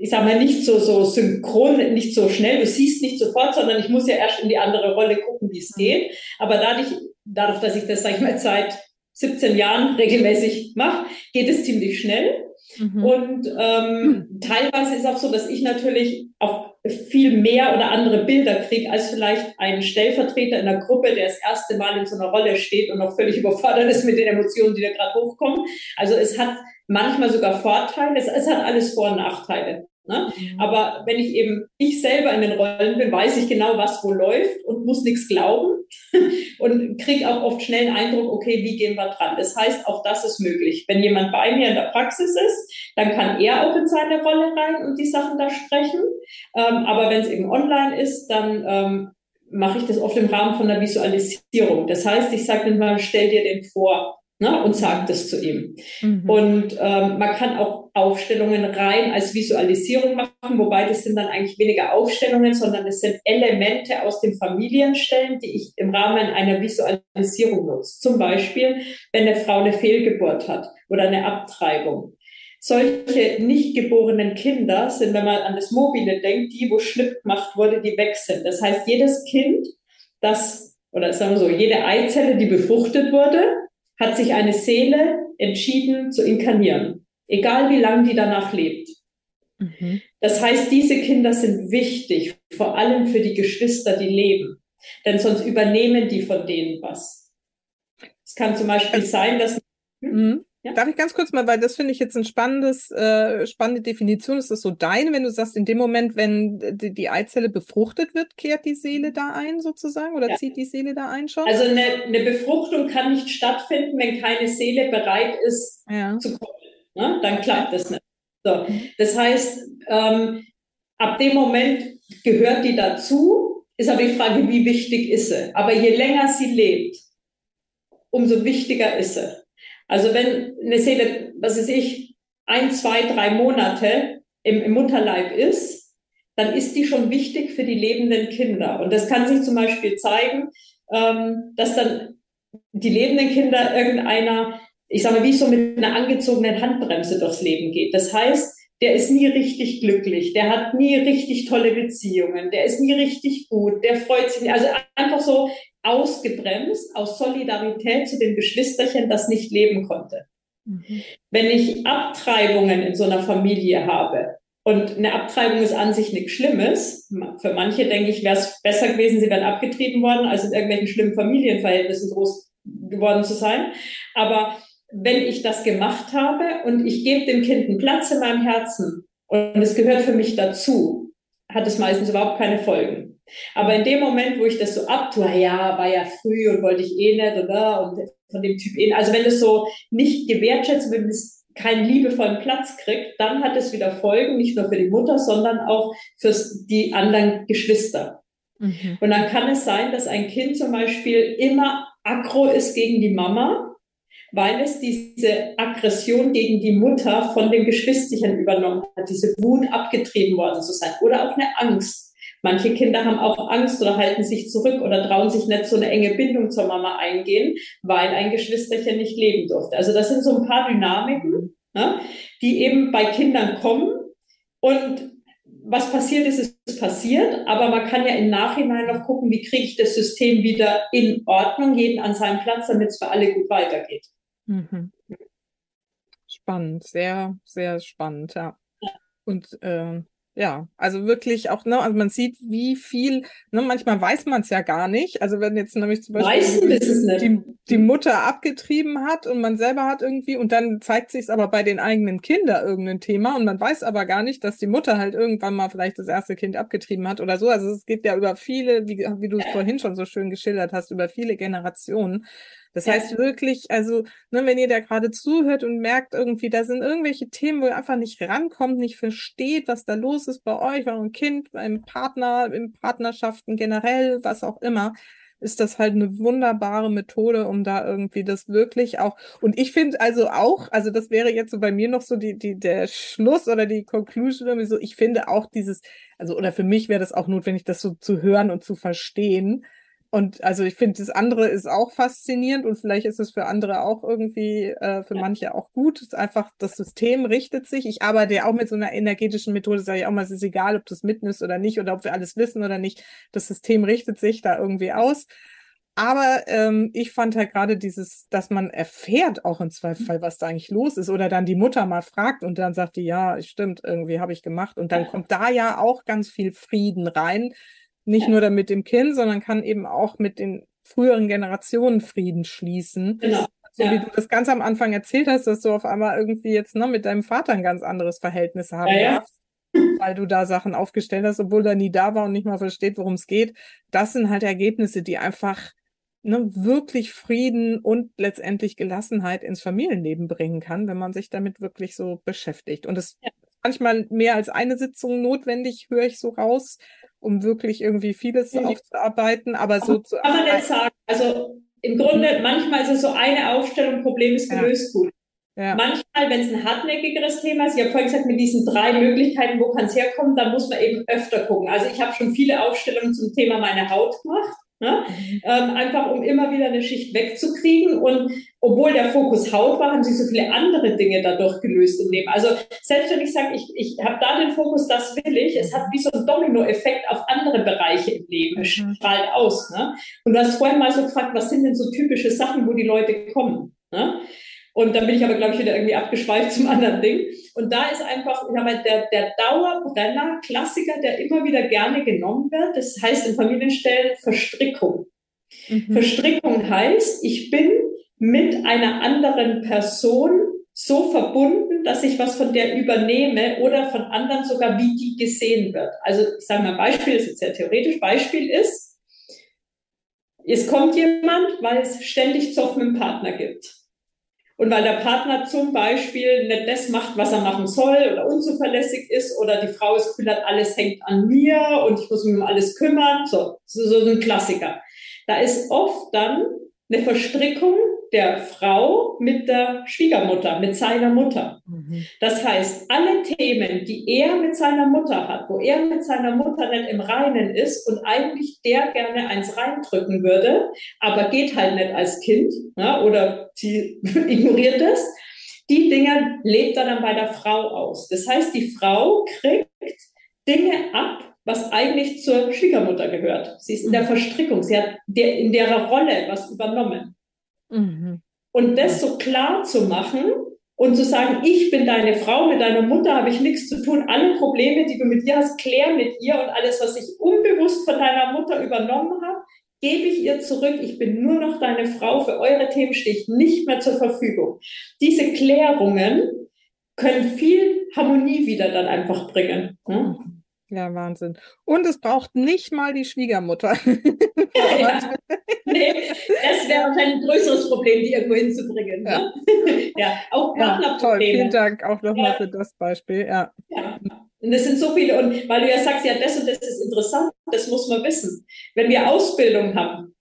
ich sage mal, nicht so, so synchron, nicht so schnell, du siehst nicht sofort, sondern ich muss ja erst in die andere Rolle gucken, wie es geht. Aber dadurch, dadurch, dass ich das, sag ich mal, seit 17 Jahren regelmäßig mache, geht es ziemlich schnell. Mhm. Und ähm, mhm. teilweise ist auch so, dass ich natürlich auch viel mehr oder andere Bilder kriege als vielleicht ein Stellvertreter in der Gruppe, der das erste Mal in so einer Rolle steht und noch völlig überfordert ist mit den Emotionen, die da gerade hochkommen. Also es hat manchmal sogar Vorteile, es, es hat alles Vor- und Nachteile. Ne? Mhm. Aber wenn ich eben ich selber in den Rollen bin, weiß ich genau, was wo läuft und muss nichts glauben und kriege auch oft schnell einen Eindruck, okay, wie gehen wir dran? Das heißt, auch das ist möglich. Wenn jemand bei mir in der Praxis ist, dann kann er auch in seine Rolle rein und die Sachen da sprechen. Ähm, aber wenn es eben online ist, dann ähm, mache ich das oft im Rahmen von der Visualisierung. Das heißt, ich sage mal, stell dir den vor ne, und sagt es zu ihm. Mhm. Und ähm, man kann auch Aufstellungen rein als Visualisierung machen, wobei das sind dann eigentlich weniger Aufstellungen, sondern es sind Elemente aus den Familienstellen, die ich im Rahmen einer Visualisierung nutze. Zum Beispiel, wenn eine Frau eine Fehlgeburt hat oder eine Abtreibung. Solche nicht geborenen Kinder sind, wenn man an das Mobile denkt, die, wo Schnipp gemacht wurde, die weg sind. Das heißt, jedes Kind, das, oder sagen wir so, jede Eizelle, die befruchtet wurde, hat sich eine Seele entschieden zu inkarnieren, egal wie lange die danach lebt. Mhm. Das heißt, diese Kinder sind wichtig, vor allem für die Geschwister, die leben, denn sonst übernehmen die von denen was. Es kann zum Beispiel also sein, dass. Hm? Mhm. Ja? Darf ich ganz kurz mal, weil das finde ich jetzt ein spannendes, äh, spannende Definition. Ist das so deine, wenn du sagst, in dem Moment, wenn die, die Eizelle befruchtet wird, kehrt die Seele da ein sozusagen oder ja. zieht die Seele da ein schon? Also eine, eine Befruchtung kann nicht stattfinden, wenn keine Seele bereit ist ja. zu kommen. Ne? Dann klappt das nicht. So. Das heißt, ähm, ab dem Moment gehört die dazu, ist aber die Frage, wie wichtig ist sie. Aber je länger sie lebt, umso wichtiger ist sie. Also wenn eine Seele, was weiß ich, ein, zwei, drei Monate im, im Mutterleib ist, dann ist die schon wichtig für die lebenden Kinder. Und das kann sich zum Beispiel zeigen, ähm, dass dann die lebenden Kinder irgendeiner, ich sage mal, wie so mit einer angezogenen Handbremse durchs Leben geht. Das heißt, der ist nie richtig glücklich, der hat nie richtig tolle Beziehungen, der ist nie richtig gut, der freut sich nicht. Also einfach so ausgebremst aus Solidarität zu den Geschwisterchen, das nicht leben konnte. Mhm. Wenn ich Abtreibungen in so einer Familie habe, und eine Abtreibung ist an sich nichts Schlimmes. Für manche, denke ich, wäre es besser gewesen, sie wären abgetrieben worden, als in irgendwelchen schlimmen Familienverhältnissen groß geworden zu sein. Aber wenn ich das gemacht habe und ich gebe dem Kind einen Platz in meinem Herzen und es gehört für mich dazu, hat es meistens überhaupt keine Folgen. Aber in dem Moment, wo ich das so abtue, ja, war ja früh und wollte ich eh nicht, oder? Und von dem Typ eh, also wenn das so nicht gewertschätzt, wenn es keinen liebevollen Platz kriegt, dann hat es wieder Folgen, nicht nur für die Mutter, sondern auch für die anderen Geschwister. Mhm. Und dann kann es sein, dass ein Kind zum Beispiel immer aggro ist gegen die Mama, weil es diese Aggression gegen die Mutter von den Geschwisterchen übernommen hat, diese Wut abgetrieben worden zu sein oder auch eine Angst. Manche Kinder haben auch Angst oder halten sich zurück oder trauen sich nicht so eine enge Bindung zur Mama eingehen, weil ein Geschwisterchen nicht leben durfte. Also das sind so ein paar Dynamiken, ne, die eben bei Kindern kommen und was passiert ist, ist passiert, aber man kann ja im Nachhinein noch gucken, wie kriege ich das System wieder in Ordnung, jeden an seinem Platz, damit es für alle gut weitergeht. Mhm. Spannend, sehr, sehr spannend, ja. Und äh, ja, also wirklich auch, ne, also man sieht, wie viel, ne, manchmal weiß man es ja gar nicht. Also wenn jetzt nämlich zum Beispiel die, die, Mutter abgetrieben hat und man selber hat irgendwie und dann zeigt sich es aber bei den eigenen Kindern irgendein Thema und man weiß aber gar nicht, dass die Mutter halt irgendwann mal vielleicht das erste Kind abgetrieben hat oder so. Also es geht ja über viele, wie, wie du es vorhin schon so schön geschildert hast, über viele Generationen. Das ja. heißt wirklich, also, ne, wenn ihr da gerade zuhört und merkt irgendwie, da sind irgendwelche Themen, wo ihr einfach nicht rankommt, nicht versteht, was da los ist bei euch, bei eurem Kind, beim Partner, in Partnerschaften generell, was auch immer, ist das halt eine wunderbare Methode, um da irgendwie das wirklich auch. Und ich finde also auch, also das wäre jetzt so bei mir noch so die, die, der Schluss oder die Conclusion irgendwie so, ich finde auch dieses, also, oder für mich wäre das auch notwendig, das so zu hören und zu verstehen und also ich finde, das andere ist auch faszinierend und vielleicht ist es für andere auch irgendwie, äh, für ja. manche auch gut. Es ist einfach, das System richtet sich. Ich arbeite ja auch mit so einer energetischen Methode, sage ich auch mal, es ist egal, ob du es mitnimmst oder nicht oder ob wir alles wissen oder nicht. Das System richtet sich da irgendwie aus. Aber ähm, ich fand halt gerade dieses, dass man erfährt auch im Zweifelsfall, was da eigentlich los ist. Oder dann die Mutter mal fragt und dann sagt die, ja, stimmt, irgendwie habe ich gemacht. Und dann kommt da ja auch ganz viel Frieden rein, nicht nur damit dem Kind, sondern kann eben auch mit den früheren Generationen Frieden schließen. Genau. So ja. wie du das ganz am Anfang erzählt hast, dass du auf einmal irgendwie jetzt ne, mit deinem Vater ein ganz anderes Verhältnis haben ja, darfst, ja. weil du da Sachen aufgestellt hast, obwohl er nie da war und nicht mal versteht, worum es geht. Das sind halt Ergebnisse, die einfach ne, wirklich Frieden und letztendlich Gelassenheit ins Familienleben bringen kann, wenn man sich damit wirklich so beschäftigt. Und es ja. manchmal mehr als eine Sitzung notwendig, höre ich so raus, um wirklich irgendwie vieles ja. aufzuarbeiten, aber so zu. Kann man jetzt sagen, also im Grunde, manchmal ist es so eine Aufstellung, Problem ist gelöst, ja. gut. Ja. Manchmal, wenn es ein hartnäckigeres Thema ist, ich habe vorhin gesagt, mit diesen drei Möglichkeiten, wo kann es herkommen, dann muss man eben öfter gucken. Also ich habe schon viele Aufstellungen zum Thema meine Haut gemacht. Ne? Mhm. Ähm, einfach um immer wieder eine Schicht wegzukriegen. Und obwohl der Fokus Haut war, haben sich so viele andere Dinge dadurch gelöst im Leben. Also selbst wenn ich sage, ich, ich habe da den Fokus, das will ich, es hat wie so ein Dominoeffekt auf andere Bereiche im Leben. Es mhm. strahlt aus. Ne? Und du hast vorhin mal so gefragt, was sind denn so typische Sachen, wo die Leute kommen? Ne? Und dann bin ich aber, glaube ich, wieder irgendwie abgeschweift zum anderen Ding. Und da ist einfach, ich habe der, der Dauerbrenner, Klassiker, der immer wieder gerne genommen wird. Das heißt in Familienstellen Verstrickung. Mhm. Verstrickung heißt, ich bin mit einer anderen Person so verbunden, dass ich was von der übernehme oder von anderen sogar, wie die gesehen wird. Also ich sage mal Beispiel, das ist jetzt sehr theoretisch, Beispiel ist, es kommt jemand, weil es ständig Zoff mit dem Partner gibt. Und weil der Partner zum Beispiel nicht das macht, was er machen soll oder unzuverlässig ist oder die Frau Gefühl hat, alles hängt an mir und ich muss mich um alles kümmern. So, so, so ein Klassiker. Da ist oft dann eine Verstrickung der Frau mit der Schwiegermutter, mit seiner Mutter. Mhm. Das heißt, alle Themen, die er mit seiner Mutter hat, wo er mit seiner Mutter nicht im Reinen ist und eigentlich der gerne eins reindrücken würde, aber geht halt nicht als Kind ne, oder sie ignoriert es, die Dinge lebt er dann bei der Frau aus. Das heißt, die Frau kriegt Dinge ab, was eigentlich zur Schwiegermutter gehört. Sie ist in der mhm. Verstrickung, sie hat in der Rolle was übernommen. Und das so klar zu machen und zu sagen, ich bin deine Frau, mit deiner Mutter habe ich nichts zu tun, alle Probleme, die du mit ihr hast, klär mit ihr und alles, was ich unbewusst von deiner Mutter übernommen habe, gebe ich ihr zurück. Ich bin nur noch deine Frau, für eure Themen stehe ich nicht mehr zur Verfügung. Diese Klärungen können viel Harmonie wieder dann einfach bringen. Ne? Ja, Wahnsinn. Und es braucht nicht mal die Schwiegermutter. ja. Nee, das wäre ein größeres Problem, die irgendwo hinzubringen. Ne? Ja, ja auch. Ja, toll, vielen Dank auch nochmal ja. für das Beispiel. Ja. ja. Und das sind so viele, und weil du ja sagst, ja, das und das ist interessant, das muss man wissen. Wenn wir Ausbildung haben,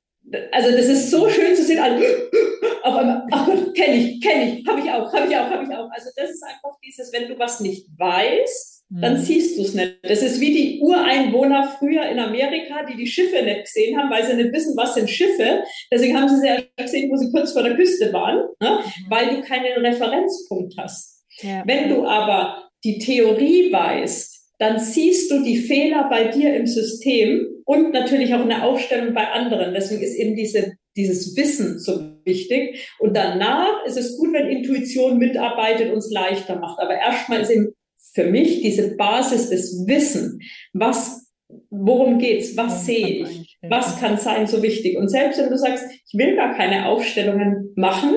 also das ist so schön zu sehen, also, auf einmal, oh kenne ich, kenne ich, habe ich auch, habe ich auch, habe ich auch. Also das ist einfach dieses, wenn du was nicht weißt, dann mhm. siehst du es nicht. Das ist wie die Ureinwohner früher in Amerika, die die Schiffe nicht gesehen haben, weil sie nicht wissen, was sind Schiffe. Deswegen haben sie sie ja gesehen, wo sie kurz vor der Küste waren, ne? Mhm. weil du keinen Referenzpunkt hast. Ja. Wenn du aber die Theorie weißt, dann siehst du die Fehler bei dir im System und natürlich auch eine Aufstellung bei anderen. Deswegen ist eben diese, dieses Wissen so wichtig. Und danach ist es gut, wenn Intuition mitarbeitet und es leichter macht. Aber erstmal ist eben für mich diese Basis des Wissen, was, worum geht's, was sehe ich, was kann sein, so wichtig. Und selbst wenn du sagst, ich will gar keine Aufstellungen machen,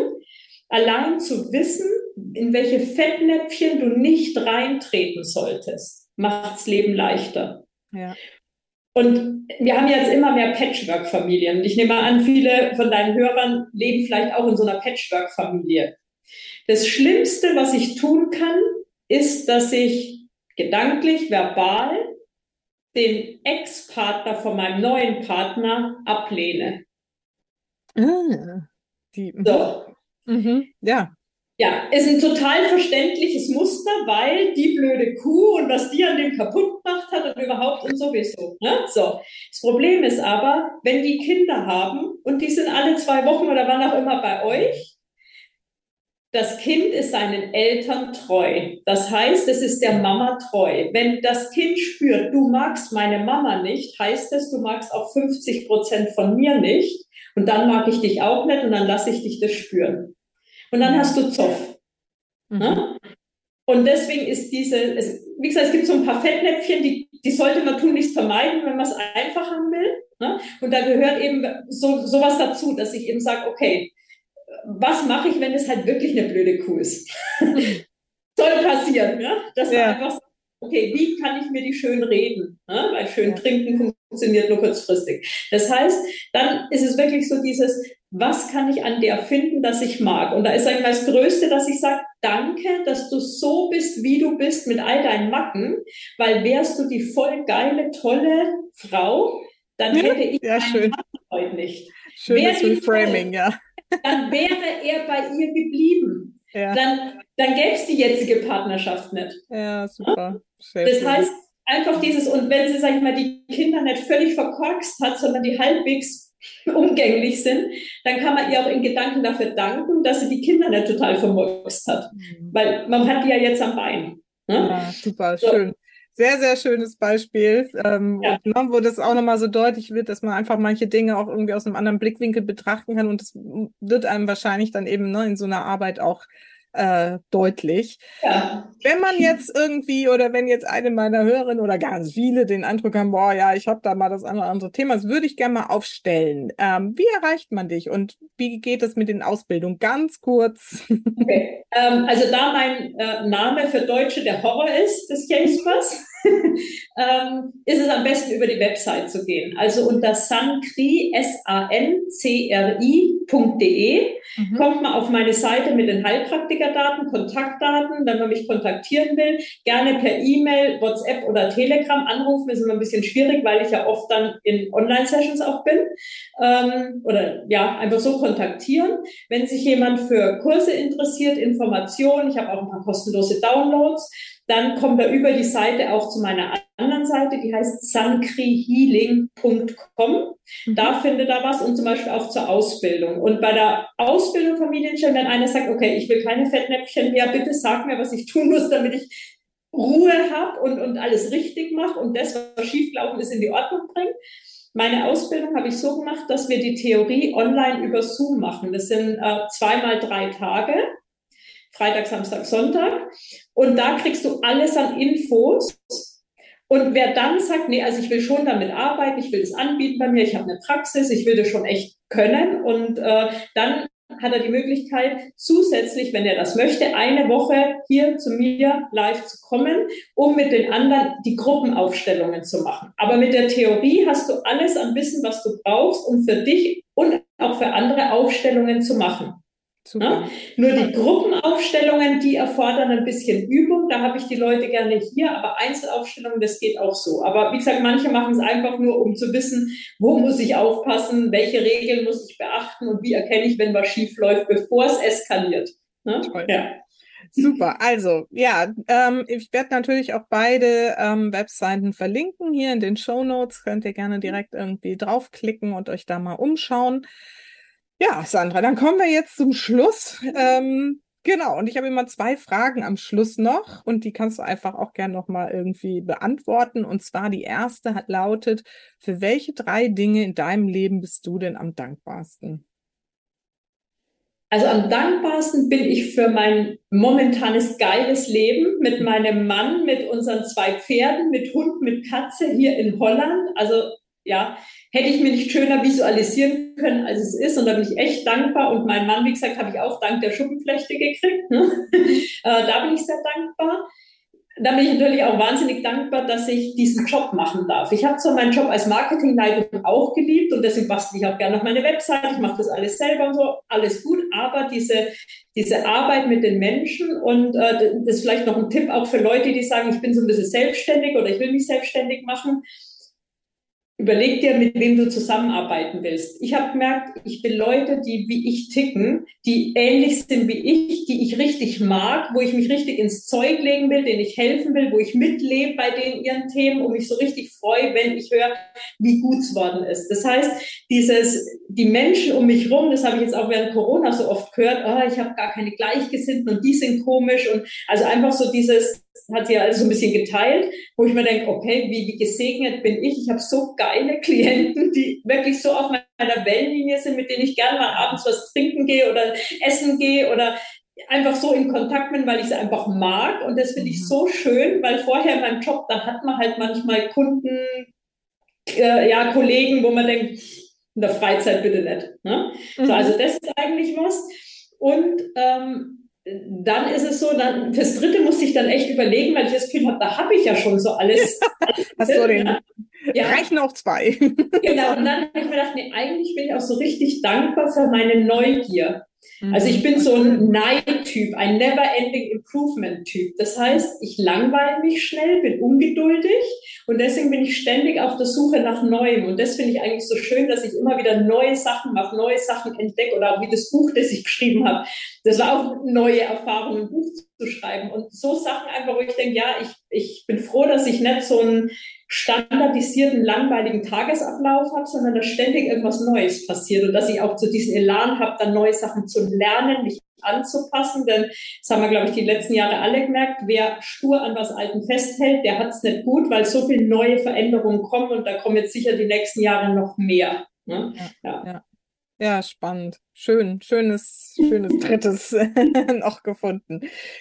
allein zu wissen, in welche Fettnäpfchen du nicht reintreten solltest, macht's Leben leichter. Ja. Und wir haben jetzt immer mehr Patchwork-Familien. Ich nehme an, viele von deinen Hörern leben vielleicht auch in so einer Patchwork-Familie. Das Schlimmste, was ich tun kann, ist, dass ich gedanklich, verbal den Ex-Partner von meinem neuen Partner ablehne. Ah, die, mhm. so. Mhm, ja. Ja, ist ein total verständliches Muster, weil die blöde Kuh und was die an dem kaputt gemacht hat und überhaupt und sowieso. Ne? So. Das Problem ist aber, wenn die Kinder haben und die sind alle zwei Wochen oder wann auch immer bei euch, das Kind ist seinen Eltern treu. Das heißt, es ist der Mama treu. Wenn das Kind spürt, du magst meine Mama nicht, heißt es, du magst auch 50 Prozent von mir nicht. Und dann mag ich dich auch nicht und dann lasse ich dich das spüren. Und dann hast du Zoff. Mhm. Ne? Und deswegen ist diese, es, wie gesagt, es gibt so ein paar Fettnäpfchen, die, die sollte man tunlichst vermeiden, wenn man es einfach haben will. Ne? Und da gehört eben so sowas dazu, dass ich eben sage, okay, was mache ich, wenn es halt wirklich eine blöde Kuh ist? Soll passieren, ja? Dass ja. einfach sagt, okay, wie kann ich mir die schön reden? Ja? Weil schön ja. trinken funktioniert nur kurzfristig. Das heißt, dann ist es wirklich so dieses, was kann ich an der finden, dass ich mag? Und da ist eigentlich das Größte, dass ich sage, danke, dass du so bist, wie du bist, mit all deinen Macken, weil wärst du die voll geile, tolle Frau, dann hätte ich ja, schön. heute nicht. Schönes Reframing, ja dann wäre er bei ihr geblieben. Ja. Dann, dann gäbe es die jetzige Partnerschaft nicht. Ja, super. Sehr das cool. heißt, einfach dieses, und wenn sie, sag ich mal, die Kinder nicht völlig verkorkst hat, sondern die halbwegs umgänglich sind, dann kann man ihr auch in Gedanken dafür danken, dass sie die Kinder nicht total vermurkst hat. Mhm. Weil man hat die ja jetzt am Bein. Ne? Ja, super, so. schön sehr, sehr schönes Beispiel, ähm, ja. und, ne, wo das auch nochmal so deutlich wird, dass man einfach manche Dinge auch irgendwie aus einem anderen Blickwinkel betrachten kann und das wird einem wahrscheinlich dann eben ne, in so einer Arbeit auch äh, deutlich. Ja. Wenn man jetzt irgendwie oder wenn jetzt eine meiner Hörerinnen oder ganz viele den Eindruck haben, boah, ja, ich habe da mal das andere, andere Thema, das würde ich gerne mal aufstellen. Ähm, wie erreicht man dich und wie geht es mit den Ausbildungen? Ganz kurz. Okay. Ähm, also da mein äh, Name für Deutsche der Horror ist, des Jaspers, ähm, ist es am besten über die Website zu gehen. Also unter sancri, S-A-N-C-R-I.de mhm. kommt man auf meine Seite mit den Heilpraktikerdaten, Kontaktdaten, wenn man mich kontaktieren will. Gerne per E-Mail, WhatsApp oder Telegram anrufen. Ist immer ein bisschen schwierig, weil ich ja oft dann in Online-Sessions auch bin. Ähm, oder ja, einfach so kontaktieren. Wenn sich jemand für Kurse interessiert, Informationen, ich habe auch ein paar kostenlose Downloads, dann kommt er über die Seite auch zu meiner anderen Seite, die heißt sankrihealing.com. Mhm. Da findet er was und zum Beispiel auch zur Ausbildung. Und bei der Ausbildung Familienstellen, wenn einer sagt, okay, ich will keine Fettnäpfchen mehr, bitte sag mir, was ich tun muss, damit ich Ruhe habe und, und alles richtig mache und das, was schiefgelaufen ist, in die Ordnung bringe. Meine Ausbildung habe ich so gemacht, dass wir die Theorie online über Zoom machen. Das sind äh, zweimal drei Tage. Freitag, Samstag, Sonntag. Und da kriegst du alles an Infos. Und wer dann sagt, nee, also ich will schon damit arbeiten, ich will das anbieten bei mir, ich habe eine Praxis, ich will das schon echt können und äh, dann hat er die Möglichkeit, zusätzlich, wenn er das möchte, eine Woche hier zu mir live zu kommen, um mit den anderen die Gruppenaufstellungen zu machen. Aber mit der Theorie hast du alles an Wissen, was du brauchst, um für dich und auch für andere Aufstellungen zu machen. Ja? Nur die Gruppenaufstellungen, die erfordern ein bisschen Übung. Da habe ich die Leute gerne hier, aber Einzelaufstellungen, das geht auch so. Aber wie gesagt, manche machen es einfach nur, um zu wissen, wo muss ich aufpassen, welche Regeln muss ich beachten und wie erkenne ich, wenn was schief läuft, bevor es eskaliert. Ne? Ja. Super, also ja, ähm, ich werde natürlich auch beide ähm, Webseiten verlinken hier in den Show Notes. Könnt ihr gerne direkt irgendwie draufklicken und euch da mal umschauen. Ja, Sandra, dann kommen wir jetzt zum Schluss. Ähm, genau, und ich habe immer zwei Fragen am Schluss noch und die kannst du einfach auch gerne nochmal irgendwie beantworten. Und zwar die erste hat lautet, für welche drei Dinge in deinem Leben bist du denn am dankbarsten? Also am dankbarsten bin ich für mein momentanes geiles Leben mit meinem Mann, mit unseren zwei Pferden, mit Hund, mit Katze hier in Holland. Also ja, hätte ich mir nicht schöner visualisieren können, als es ist. Und da bin ich echt dankbar. Und mein Mann, wie gesagt, habe ich auch dank der Schuppenflechte gekriegt. Ne? äh, da bin ich sehr dankbar. Da bin ich natürlich auch wahnsinnig dankbar, dass ich diesen Job machen darf. Ich habe zwar meinen Job als Marketingleitung auch geliebt und deswegen bastel ich auch gerne auf meine Website. Ich mache das alles selber und so, alles gut. Aber diese, diese Arbeit mit den Menschen und äh, das ist vielleicht noch ein Tipp auch für Leute, die sagen, ich bin so ein bisschen selbstständig oder ich will mich selbstständig machen Überleg dir, mit wem du zusammenarbeiten willst. Ich habe gemerkt, ich will Leute, die wie ich ticken, die ähnlich sind wie ich, die ich richtig mag, wo ich mich richtig ins Zeug legen will, denen ich helfen will, wo ich mitlebe bei denen ihren Themen und mich so richtig freue, wenn ich höre, wie gut es worden ist. Das heißt, dieses, die Menschen um mich rum, das habe ich jetzt auch während Corona so oft gehört, oh, ich habe gar keine Gleichgesinnten und die sind komisch und also einfach so dieses, hat sie also so ein bisschen geteilt, wo ich mir denke, okay, wie, wie gesegnet bin ich. Ich habe so geile Klienten, die wirklich so auf meiner Wellenlinie sind, mit denen ich gerne mal abends was trinken gehe oder essen gehe oder einfach so in Kontakt bin, weil ich sie einfach mag. Und das finde ich mhm. so schön, weil vorher in meinem Job, da hat man halt manchmal Kunden, äh, ja, Kollegen, wo man denkt, in der Freizeit bitte nicht. Ne? Mhm. So, also das ist eigentlich was. Und ähm, dann ist es so, dann fürs dritte musste ich dann echt überlegen, weil ich das Gefühl habe, da habe ich ja schon so alles. Hast du den? Ja. Reichen auch zwei. genau, und dann habe ich mir gedacht, nee, eigentlich bin ich auch so richtig dankbar für meine Neugier. Also ich bin so ein Neidtyp, ein Never-Ending Improvement-Typ. Das heißt, ich langweile mich schnell, bin ungeduldig und deswegen bin ich ständig auf der Suche nach Neuem. Und das finde ich eigentlich so schön, dass ich immer wieder neue Sachen mache, neue Sachen entdecke oder auch wie das Buch, das ich geschrieben habe. Das war auch neue Erfahrungen, ein Buch zu schreiben. Und so Sachen einfach, wo ich denke, ja, ich, ich bin froh, dass ich nicht so ein standardisierten, langweiligen Tagesablauf habe, sondern dass ständig irgendwas Neues passiert und dass ich auch zu diesem Elan habe, dann neue Sachen zu lernen, mich anzupassen. Denn das haben wir, glaube ich, die letzten Jahre alle gemerkt, wer stur an was Alten festhält, der hat es nicht gut, weil so viele neue Veränderungen kommen und da kommen jetzt sicher die nächsten Jahre noch mehr. Ne? Ja, ja. ja. spannend. Schön, schönes, schönes drittes noch gefunden.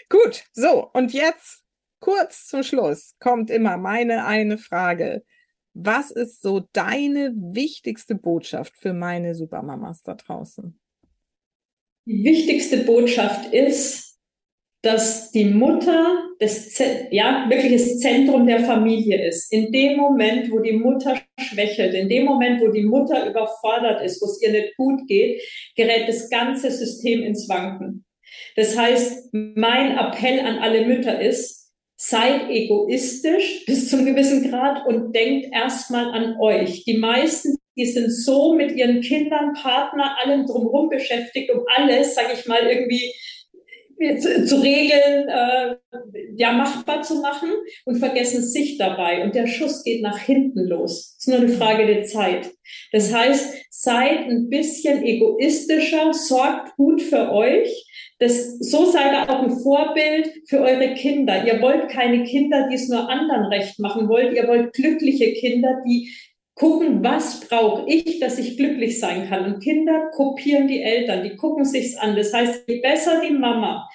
Gut, so, und jetzt kurz zum Schluss kommt immer meine eine Frage. Was ist so deine wichtigste Botschaft für meine Supermamas da draußen? Die wichtigste Botschaft ist, dass die Mutter das, ja, wirklich das Zentrum der Familie ist. In dem Moment, wo die Mutter schwächelt, in dem Moment, wo die Mutter überfordert ist, wo es ihr nicht gut geht, gerät das ganze System ins Wanken. Das heißt, mein Appell an alle Mütter ist, seid egoistisch bis zum gewissen Grad und denkt erstmal an euch. Die meisten, die sind so mit ihren Kindern, Partner, allem drumherum beschäftigt, um alles, sage ich mal, irgendwie zu, regeln, äh, ja, machbar zu machen und vergessen sich dabei. Und der Schuss geht nach hinten los. Es ist nur eine Frage der Zeit. Das heißt, seid ein bisschen egoistischer, sorgt gut für euch das, so seid ihr auch ein Vorbild für eure Kinder. Ihr wollt keine Kinder, die es nur anderen recht machen wollt. Ihr wollt glückliche Kinder, die gucken, was brauche ich, dass ich glücklich sein kann. Und Kinder kopieren die Eltern, die gucken sich's an. Das heißt, je besser die Mama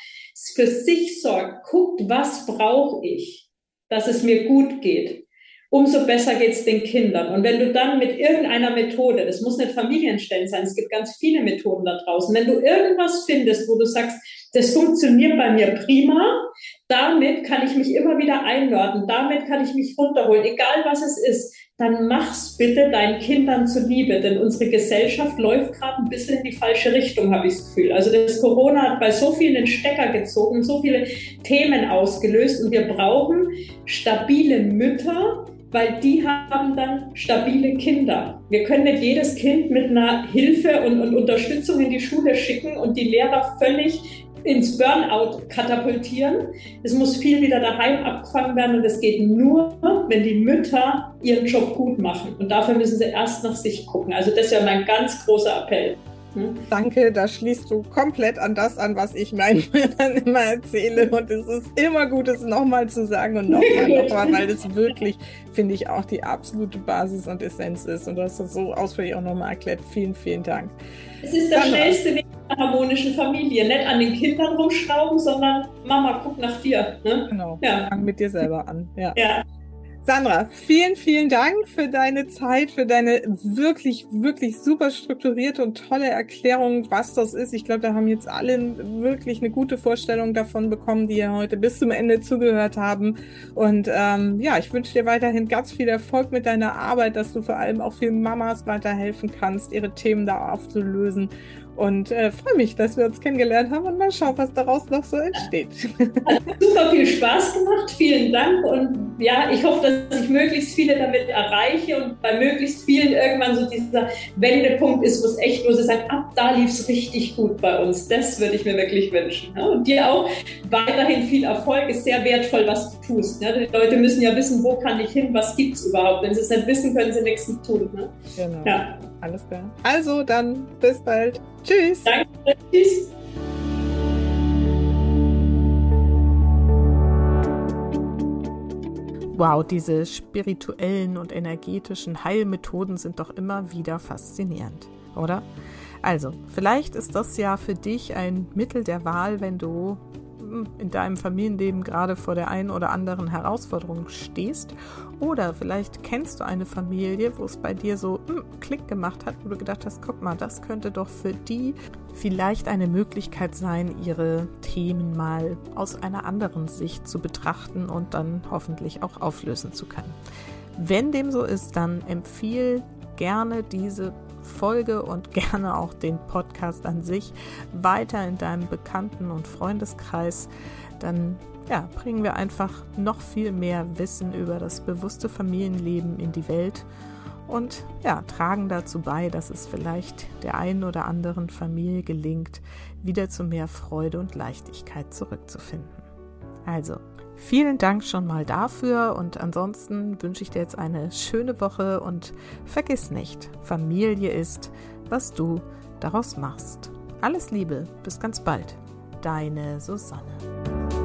für sich sorgt, guckt, was brauche ich, dass es mir gut geht. umso besser geht's den Kindern. Und wenn du dann mit irgendeiner Methode, das muss nicht Familienstellen sein, es gibt ganz viele Methoden da draußen, wenn du irgendwas findest, wo du sagst, das funktioniert bei mir prima, damit kann ich mich immer wieder einladen, damit kann ich mich runterholen, egal was es ist, dann mach's bitte deinen Kindern zuliebe, denn unsere Gesellschaft läuft gerade ein bisschen in die falsche Richtung, habe ich das Gefühl. Also das Corona hat bei so vielen den Stecker gezogen, so viele Themen ausgelöst und wir brauchen stabile Mütter, weil die haben dann stabile Kinder. Wir können nicht jedes Kind mit einer Hilfe und, und Unterstützung in die Schule schicken und die Lehrer völlig ins Burnout katapultieren. Es muss viel wieder daheim abgefangen werden und es geht nur, wenn die Mütter ihren Job gut machen. Und dafür müssen sie erst nach sich gucken. Also das wäre mein ganz großer Appell. Hm? Danke, da schließt du komplett an das an, was ich meinen Müttern immer erzähle. Und es ist immer gut, es nochmal zu sagen und nochmal, nochmal, weil das wirklich, finde ich, auch die absolute Basis und Essenz ist. Und du hast das so ausführlich auch nochmal erklärt. Vielen, vielen Dank. Es ist der Dann schnellste Weg zur harmonischen Familie. Nicht an den Kindern rumschrauben, sondern Mama, guck nach dir. Ne? Genau, ja. fang mit dir selber an. ja. ja. Sandra, vielen, vielen Dank für deine Zeit, für deine wirklich, wirklich super strukturierte und tolle Erklärung, was das ist. Ich glaube, da haben jetzt alle wirklich eine gute Vorstellung davon bekommen, die ja heute bis zum Ende zugehört haben. Und ähm, ja, ich wünsche dir weiterhin ganz viel Erfolg mit deiner Arbeit, dass du vor allem auch vielen Mamas weiterhelfen kannst, ihre Themen da aufzulösen. Und äh, freue mich, dass wir uns kennengelernt haben und mal schauen, was daraus noch so entsteht. Hat super viel Spaß gemacht. Vielen Dank. Und ja, ich hoffe, dass ich möglichst viele damit erreiche und bei möglichst vielen irgendwann so dieser Wendepunkt ist, wo es echt, wo sie sagen, ab da lief es richtig gut bei uns. Das würde ich mir wirklich wünschen. Und dir auch weiterhin viel Erfolg. Ist sehr wertvoll, was du tust. Die Leute müssen ja wissen, wo kann ich hin, was gibt es überhaupt. Wenn sie es nicht wissen, können sie nichts tun. Genau. Ja. Alles klar. Also dann bis bald. Tschüss. Danke. Tschüss. Wow, diese spirituellen und energetischen Heilmethoden sind doch immer wieder faszinierend, oder? Also, vielleicht ist das ja für dich ein Mittel der Wahl, wenn du in deinem Familienleben gerade vor der einen oder anderen Herausforderung stehst. Oder vielleicht kennst du eine Familie, wo es bei dir so hm, Klick gemacht hat, wo du gedacht hast, guck mal, das könnte doch für die vielleicht eine Möglichkeit sein, ihre Themen mal aus einer anderen Sicht zu betrachten und dann hoffentlich auch auflösen zu können. Wenn dem so ist, dann empfiehl gerne diese Folge und gerne auch den Podcast an sich weiter in deinem Bekannten- und Freundeskreis. Dann ja, bringen wir einfach noch viel mehr Wissen über das bewusste Familienleben in die Welt und ja, tragen dazu bei, dass es vielleicht der einen oder anderen Familie gelingt, wieder zu mehr Freude und Leichtigkeit zurückzufinden. Also, Vielen Dank schon mal dafür und ansonsten wünsche ich dir jetzt eine schöne Woche und vergiss nicht, Familie ist, was du daraus machst. Alles Liebe, bis ganz bald. Deine Susanne.